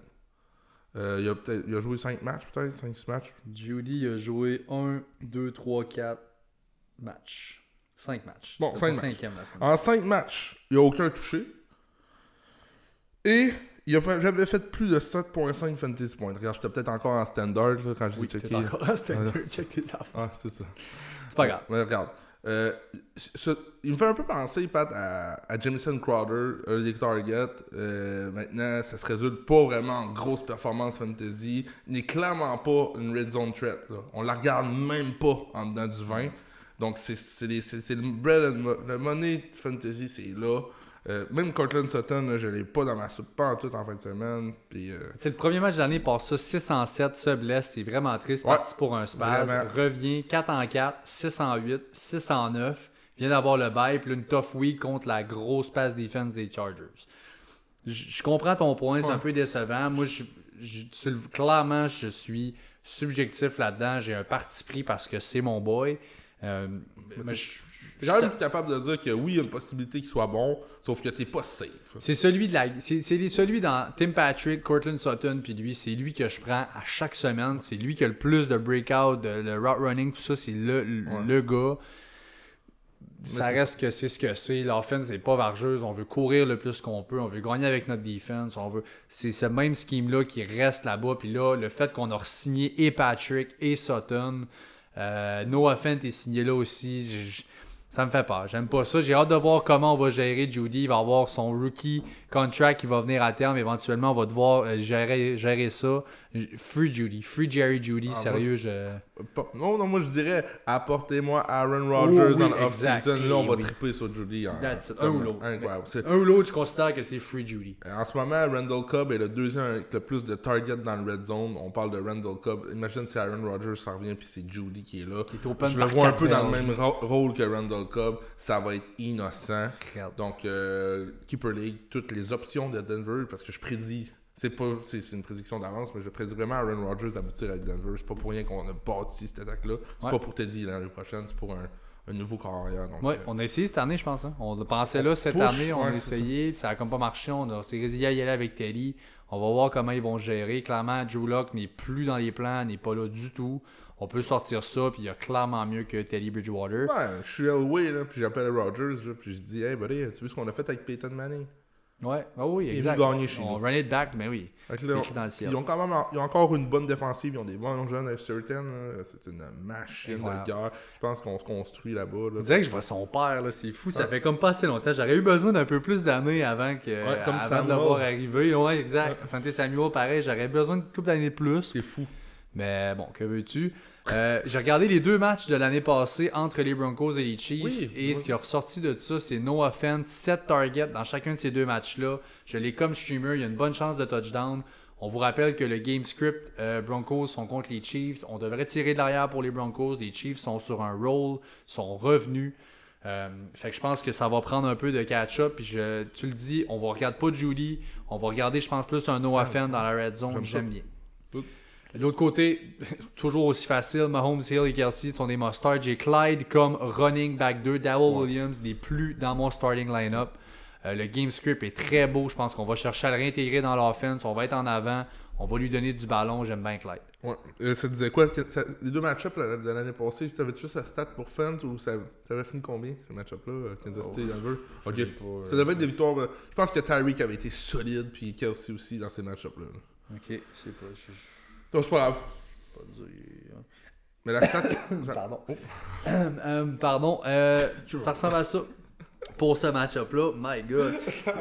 Euh, il, a peut-être, il a joué 5 matchs, peut-être 5-6 matchs. Judy a joué 1, 2, 3, 4 matchs. 5 matchs. Bon, C'est cinq son matchs. En 5 matchs, il a aucun touché. Et il a j'avais fait plus de 7.5 fantasy points. Regarde, j'étais peut-être encore en standard là, quand j'ai oui, checké. encore à standard. Check tes affaires. Ah, c'est ça. C'est pas grave. Mais regarde. Euh, il me fait un peu penser, Pat, à, Jameson Crowder, early target. Euh, maintenant, ça se résulte pas vraiment en grosse performance fantasy. Il n'est clairement pas une red zone threat. Là. On la regarde même pas en dedans du 20. Donc, c'est le bread and le money fantasy, c'est là. Euh, même Cortland Sutton, là, je l'ai pas dans ma soupe, pas en tout en fin de semaine. Puis, euh, C'est le premier match de l'année, il passe ça 6 en 7, se blesse, c'est vraiment triste. Ouais. Parti pour un spaz, revient 4 en 4, 6 en 8, 6 en 9. Vient d'avoir le bye, puis une tough week contre la grosse pass defense des Chargers. Je comprends ton point, c'est Ouais. un peu décevant. Moi, je, je- clairement, je suis subjectif là-dedans. J'ai un parti pris parce que c'est mon boy. Euh, mais je- T'es quand même capable de dire que oui, il y a une possibilité qu'il soit bon, sauf que t'es pas safe. C'est celui de la c'est celui dans Tim Patrick, Cortland Sutton puis lui, c'est lui que je prends à chaque semaine, c'est lui qui a le plus de breakout, de, route running, tout ça, c'est le, le- Ouais. le gars. Ça reste que c'est ce que c'est. L'offense n'est pas vargeuse. On veut courir le plus qu'on peut. On veut gagner avec notre defense. On veut. C'est ce même scheme-là qui reste là-bas. Puis là, le fait qu'on a signé et Patrick et Sutton, euh, Noah Fent est signé là aussi. je- ça me fait peur. J'aime pas ça. J'ai hâte de voir comment on va gérer Judy. Il va avoir son rookie contract qui va venir à terme. Éventuellement, on va devoir euh, gérer, gérer ça. Free Judy. Free Jerry Judy. Ah, Sérieux, je. Non, non, moi je dirais apportez-moi Aaron Rodgers Oh, oui, dans exact. l'off-season. Là, on va Oui. triper sur Judy. En, That's it. comme Un ou l'autre. Un ou l'autre, je considère que c'est Free Judy. En ce moment, Randall Cobb est le deuxième avec le plus de targets dans le red zone. On parle de Randall Cobb. Imagine si Aaron Rodgers s'en revient puis c'est Judy qui est là. Qui est open Je le vois un peu dans le même rôle que Randall Cobb. Ça va être innocent. Donc, euh, Keeper League, toutes les options de Denver, parce que je prédis, c'est pas c'est c'est une prédiction d'avance, mais je prédis vraiment Aaron Rodgers aboutir avec Denver. C'est pas pour rien qu'on a bâti cette attaque-là. C'est Ouais. pas pour Teddy l'année prochaine, c'est pour un, un nouveau carrière. Ouais, euh, on a essayé cette année, je pense. hein. On pensait là cette push, année, on ouais, a essayé, ça a comme pas marché. On a- s'est résilié à y aller avec Teddy. On va voir comment ils vont gérer. Clairement, Drew Lock n'est plus dans les plans, n'est pas là du tout. On peut sortir ça, puis il y a clairement mieux que Teddy Bridgewater. Ouais, je suis Elway, là, puis j'appelle Rogers, là, puis je dis, hey, buddy, tu vu ce qu'on a fait avec Peyton Manning? Ouais, ah oui, exact. venu gagner chez on nous. run it back, mais oui. Là, écrit dans le ciel. ils ont quand même ils ont encore une bonne défensive, ils ont des bons jeunes à certain. C'est une machine de guerre. Je pense qu'on se construit là-bas. Là. On dirait que je vois son père, là, c'est fou. Ça fait comme pas assez longtemps. J'aurais eu besoin d'un peu plus d'années avant, que, comme avant de Samuel. le voir arriver. Ouais, exact. Santé Samuel, pareil, j'aurais besoin de couple d'années de plus. C'est fou. Mais bon, que veux-tu? Euh, J'ai regardé les deux matchs de l'année passée entre les Broncos et les Chiefs. Oui, et oui. ce qui est ressorti de ça, c'est no offense, 7 targets dans chacun de ces deux matchs-là. Je l'ai comme streamer, il y a une bonne chance de touchdown. On vous rappelle que le game script euh, Broncos sont contre les Chiefs. On devrait tirer de l'arrière pour les Broncos. Les Chiefs sont sur un roll, sont revenus. Euh, fait que je pense que ça va prendre un peu de catch-up. Puis je, tu le dis, on va regarder pas Judy. On va regarder, je pense, plus un no offense dans la red zone. J'aime bien. De l'autre côté, toujours aussi facile, Mahomes, Hill et Kelsey sont des mustards. J'ai Clyde comme running back 2. Darrell Williams n'est plus dans mon starting lineup. Euh, le game script est très beau. Je pense qu'on va chercher à le réintégrer dans l'offense. On va être en avant. On va lui donner du ballon. J'aime bien Clyde. Ouais. Euh, ça disait quoi? Ça- Les deux match-ups de l'année passée, t'avais juste la stat pour Fent ou ça t'avais fini combien ces match-up-là euh, Kansas City et Denver? Ok. sais pas, euh, ça devait être des victoires. euh, Je pense que Tyreek avait été solide, puis Kelsey aussi dans ces match-up-là. là. Ok, c'est pas. Je, Donc c'est pas grave. pas dire. Mais la stat. ça- Pardon. Oh. Euh, pardon. euh, ça ressemble à ça. Pour ce match-up-là, my god.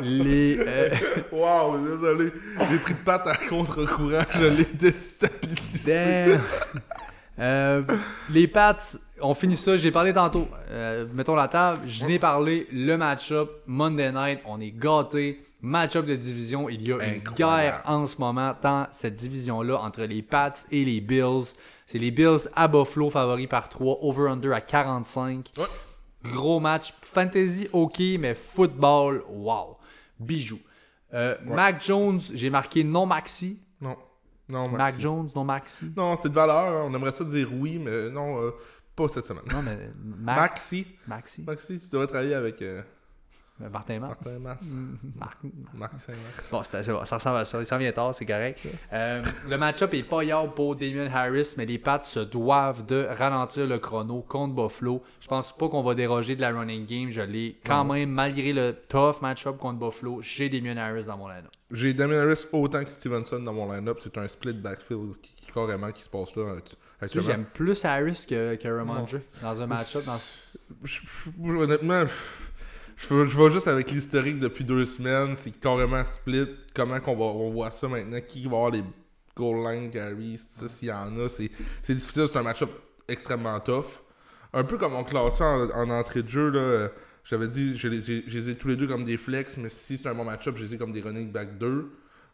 Les. euh, Wow, désolé. J'ai pris patte à contre-courant, je l'ai déstabilisé. Damn. Les Pats, on finit ça. J'ai parlé tantôt. Mettons la table. Je n'ai parlé. Le match-up Monday night. On est gâtés. Match-up de division. Il y a une guerre en ce moment dans cette division-là entre les Pats et les Bills. C'est les Bills à Buffalo, favoris par 3. Over-under à 45. Ouais. Gros match. Fantasy, ok, mais football, wow. Bijou. Euh, Mac Jones, j'ai marqué non maxi. Non. Non, Mac Maxi. Jones, non maxi. Non, c'est de valeur. hein. On aimerait ça dire oui, mais non, euh, pas cette semaine. Non, mais Mac- Maxi. Maxi. Maxi, tu devrais travailler avec Euh, Martin Marc. Martin. Marc. Marc Saint-Max. Bon, ça ressemble à ça. Il s'en vient tard, c'est correct. Euh, le match-up est pas hier pour Damien Harris, mais les Pats se doivent de ralentir le chrono contre Buffalo. Je pense pas qu'on va déroger de la running game. Je l'ai quand même, malgré le tough match-up contre Buffalo, j'ai Damien Harris dans mon line J'ai Damien Harris autant que Stevenson dans mon line-up. C'est un split backfield qui, qui- carrément qui se passe là actu- Tu j'aime plus Harris que, que Ramondre dans un match-up. Dans... Honnêtement, je, je, je vais juste avec l'historique depuis deux semaines. C'est carrément split. Comment qu'on va, on voit ça maintenant? Qui va avoir les goal line carries? Tout ça, s'il y en a. C'est c'est difficile. C'est un match-up extrêmement tough. Un peu comme on classait en, en entrée de jeu. là, euh, J'avais dit, je les, ai- je les ai tous les deux comme des flex, mais si c'est un bon match-up, je les ai comme des running back 2.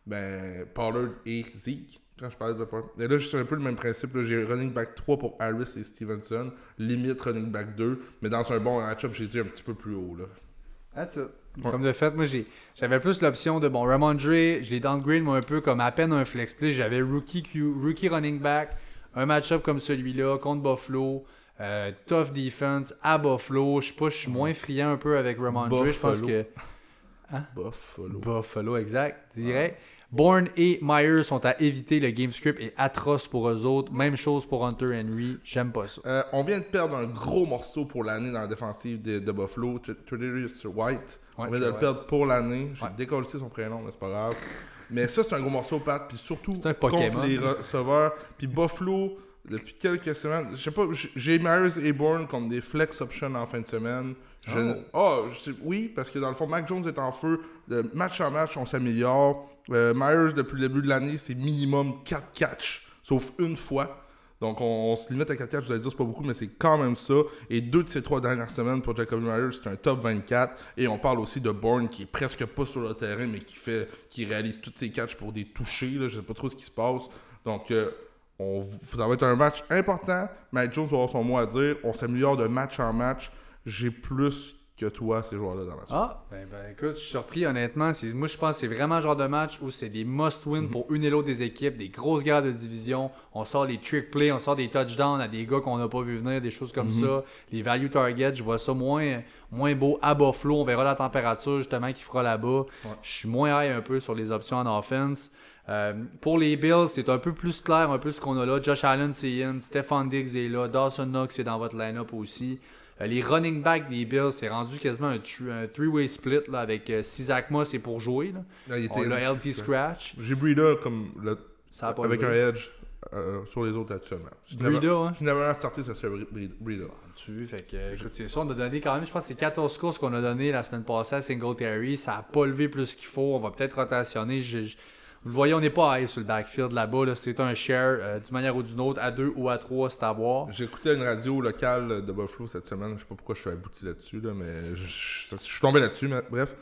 Ben, Pollard et Zeke. Quand je parlais de Pollard. Mais là, c'est un peu le même principe. là. J'ai running back 3 pour Harris et Stevenson. Limite running back 2. Mais dans un bon match-up, j'ai dit un petit peu plus haut. Là. That's it. Comme de fait, moi j'ai j'avais plus l'option de bon Ramondre, je l'ai downgrade moi un peu comme à peine un flex play. J'avais rookie Q- rookie running back, un match-up comme celui-là contre Buffalo, euh, tough defense à Buffalo. Je sais pas, je suis moins friand un peu avec Ramondre. Je pense que Buffalo. Buffalo, exact, dirais. Bourne et Myers sont à éviter. Le game script est atroce pour eux autres. Même chose pour Hunter Henry. J'aime pas ça. Euh, on vient de perdre un gros morceau pour l'année dans la défensive de, de Buffalo, Tr- Tredavious White. on vient de le perdre pour l'année. J'ai décollé son prénom, mais c'est pas grave. Mais ça, c'est un gros morceau, Pat. Puis surtout contre les receveurs. Puis Buffalo, depuis quelques semaines, je sais pas, j'ai Myers et Bourne comme des flex options en fin de semaine. Je ne- Ah, je sais- oui, parce que dans le fond, Mac Jones est en feu. De match en match, on s'améliore. Euh, Myers, depuis le début de l'année, c'est minimum 4 catchs, sauf une fois. Donc, on, se limite à 4 catchs, vous allez dire, c'est pas beaucoup, mais c'est quand même ça. Et deux de ces trois dernières semaines pour Jacoby Myers, c'est un top 24. Et on parle aussi de Bourne, qui est presque pas sur le terrain, mais qui fait, qui réalise tous ses catchs pour des touchés. Là, je sais pas trop ce qui se passe. Donc, euh, ça va être un match important. Mac Jones va avoir son mot à dire. On s'améliore de match en match. J'ai plus que toi, ces joueurs-là, dans la suite. Ah, ben, ben, écoute, je suis surpris honnêtement. C'est- Moi, je pense que c'est vraiment le genre de match où c'est des must-win pour une et l'autre des équipes, des grosses guerres de division. On sort des trick plays, on sort des touchdowns à des gars qu'on n'a pas vu venir, des choses comme ça. Les value targets, je vois ça moins, moins beau à Buffalo. On verra la température justement qu'il fera là-bas. Je suis moins high un peu sur les options en offense. Euh, pour les Bills, c'est un peu plus clair, un peu ce qu'on a là. Josh Allen, c'est in. Stephon Diggs est là. Dawson Knox est dans votre line-up aussi. Euh, les running backs des Bills, c'est rendu quasiment un, thr- un three-way split là, avec euh, si Zach Moss est pour jouer. Là. Là, il était On un LT Scratch. J'ai Breida comme le- Ça a pas avec un edge euh, sur les autres actuellement. Si n'avais- hein? Si n'avait rien starté, ça serait Bre- Breida. Tu fait que, écoute, c'est ça, on a donné quand même, je pense que c'est 14 courses qu'on a donné la semaine passée à Singletary. Ça a pas levé plus qu'il faut. On va peut-être rotationner. Je- je- vous le voyez, on n'est pas high sur le backfield là-bas. Là. C'est un share euh, d'une manière ou d'une autre, à 2 ou à 3, c'est à voir. J'écoutais une radio locale de Buffalo cette semaine. Je sais pas pourquoi je suis abouti là-dessus, là, mais je, je- je suis tombé là-dessus. Mais bref,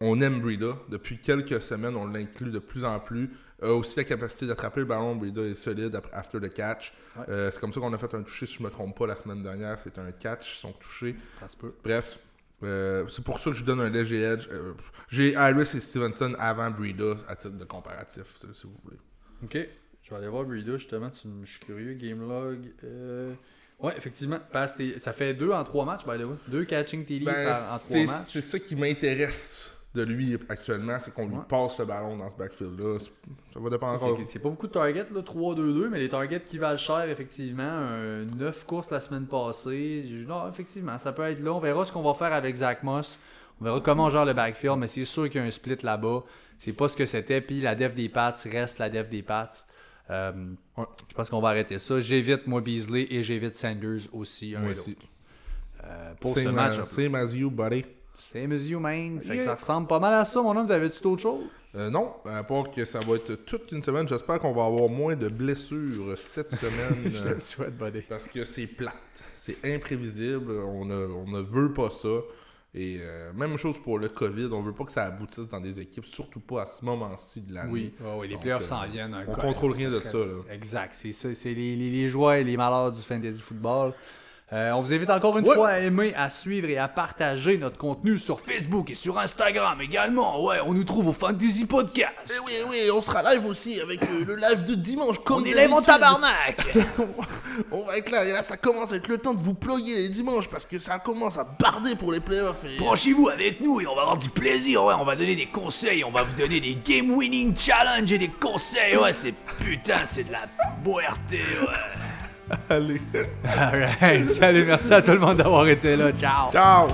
on aime Breida. Depuis quelques semaines, on l'inclut de plus en plus. A aussi la capacité d'attraper le ballon. Breida est solide après- after the catch. Ouais. Euh, c'est comme ça qu'on a fait un touché, si je me trompe pas, la semaine dernière. C'est un catch, son touché. Ça se peut. Bref, euh, c'est pour ça que je donne un léger edge. Euh, J'ai Harris et Stevenson avant Breida à titre de comparatif, si vous voulez. Ok. Je vais aller voir Breida justement. Je suis curieux. Game log. Euh... Ouais, effectivement. Ça fait 2 en 3 matchs, by the way. 2 catching TD Ben, en 3 c'est matchs. c'est ça qui m'intéresse de lui actuellement, c'est qu'on lui Ouais. passe le ballon dans ce backfield-là. C'est- Ça va dépendre encore. C'est c'est pas beaucoup de targets, là, 3-2-2, mais les targets qui valent cher, effectivement. 9 courses la semaine passée. Non, effectivement, ça peut être là. On verra ce qu'on va faire avec Zach Moss. On verra comment on gère le backfield, mais c'est sûr qu'il y a un split là-bas. C'est pas ce que c'était. Puis la def des Pats reste la def des Pats. Euh, Ouais. Je pense qu'on va arrêter ça. J'évite moi Beasley et j'évite Sanders aussi. Un Moi et aussi. Euh, pour ce match. same as you, buddy. Same as you, man. Fait que ça ressemble pas mal à ça, mon homme. T'avais-tu d'autres choses? Euh, non, à part que ça va être toute une semaine. J'espère qu'on va avoir moins de blessures cette semaine. Je te euh, le souhaite, buddy. parce que c'est plate. C'est imprévisible. On ne, on ne veut pas ça. Et euh, même chose pour le COVID. On veut pas que ça aboutisse dans des équipes, surtout pas à ce moment-ci de l'année. Oui, ouais, ouais, les playoffs euh, s'en viennent. un on cas, contrôle rien de ça, là. Exact, c'est ça. C'est les, les, les joies et les malheurs du fantasy football. Euh, on vous invite encore une Ouais. fois à aimer, à suivre et à partager notre contenu sur Facebook et sur Instagram également. Ouais, on nous trouve au Fantasy Podcast. Eh oui, oui, on sera live aussi avec euh, le live de dimanche. Comme On est en d'habitude. tabarnak On va être là, et là ça commence à être le temps de vous ployer les dimanches parce que ça commence à barder pour les playoffs. Et... Branchez-vous avec nous et on va avoir du plaisir, ouais, on va donner des conseils, on va vous donner des game winning challenge et des conseils, ouais, c'est putain, c'est de la boerté, ouais. Allez, Alright, salut, merci à tout le monde d'avoir été là. Ciao. ciao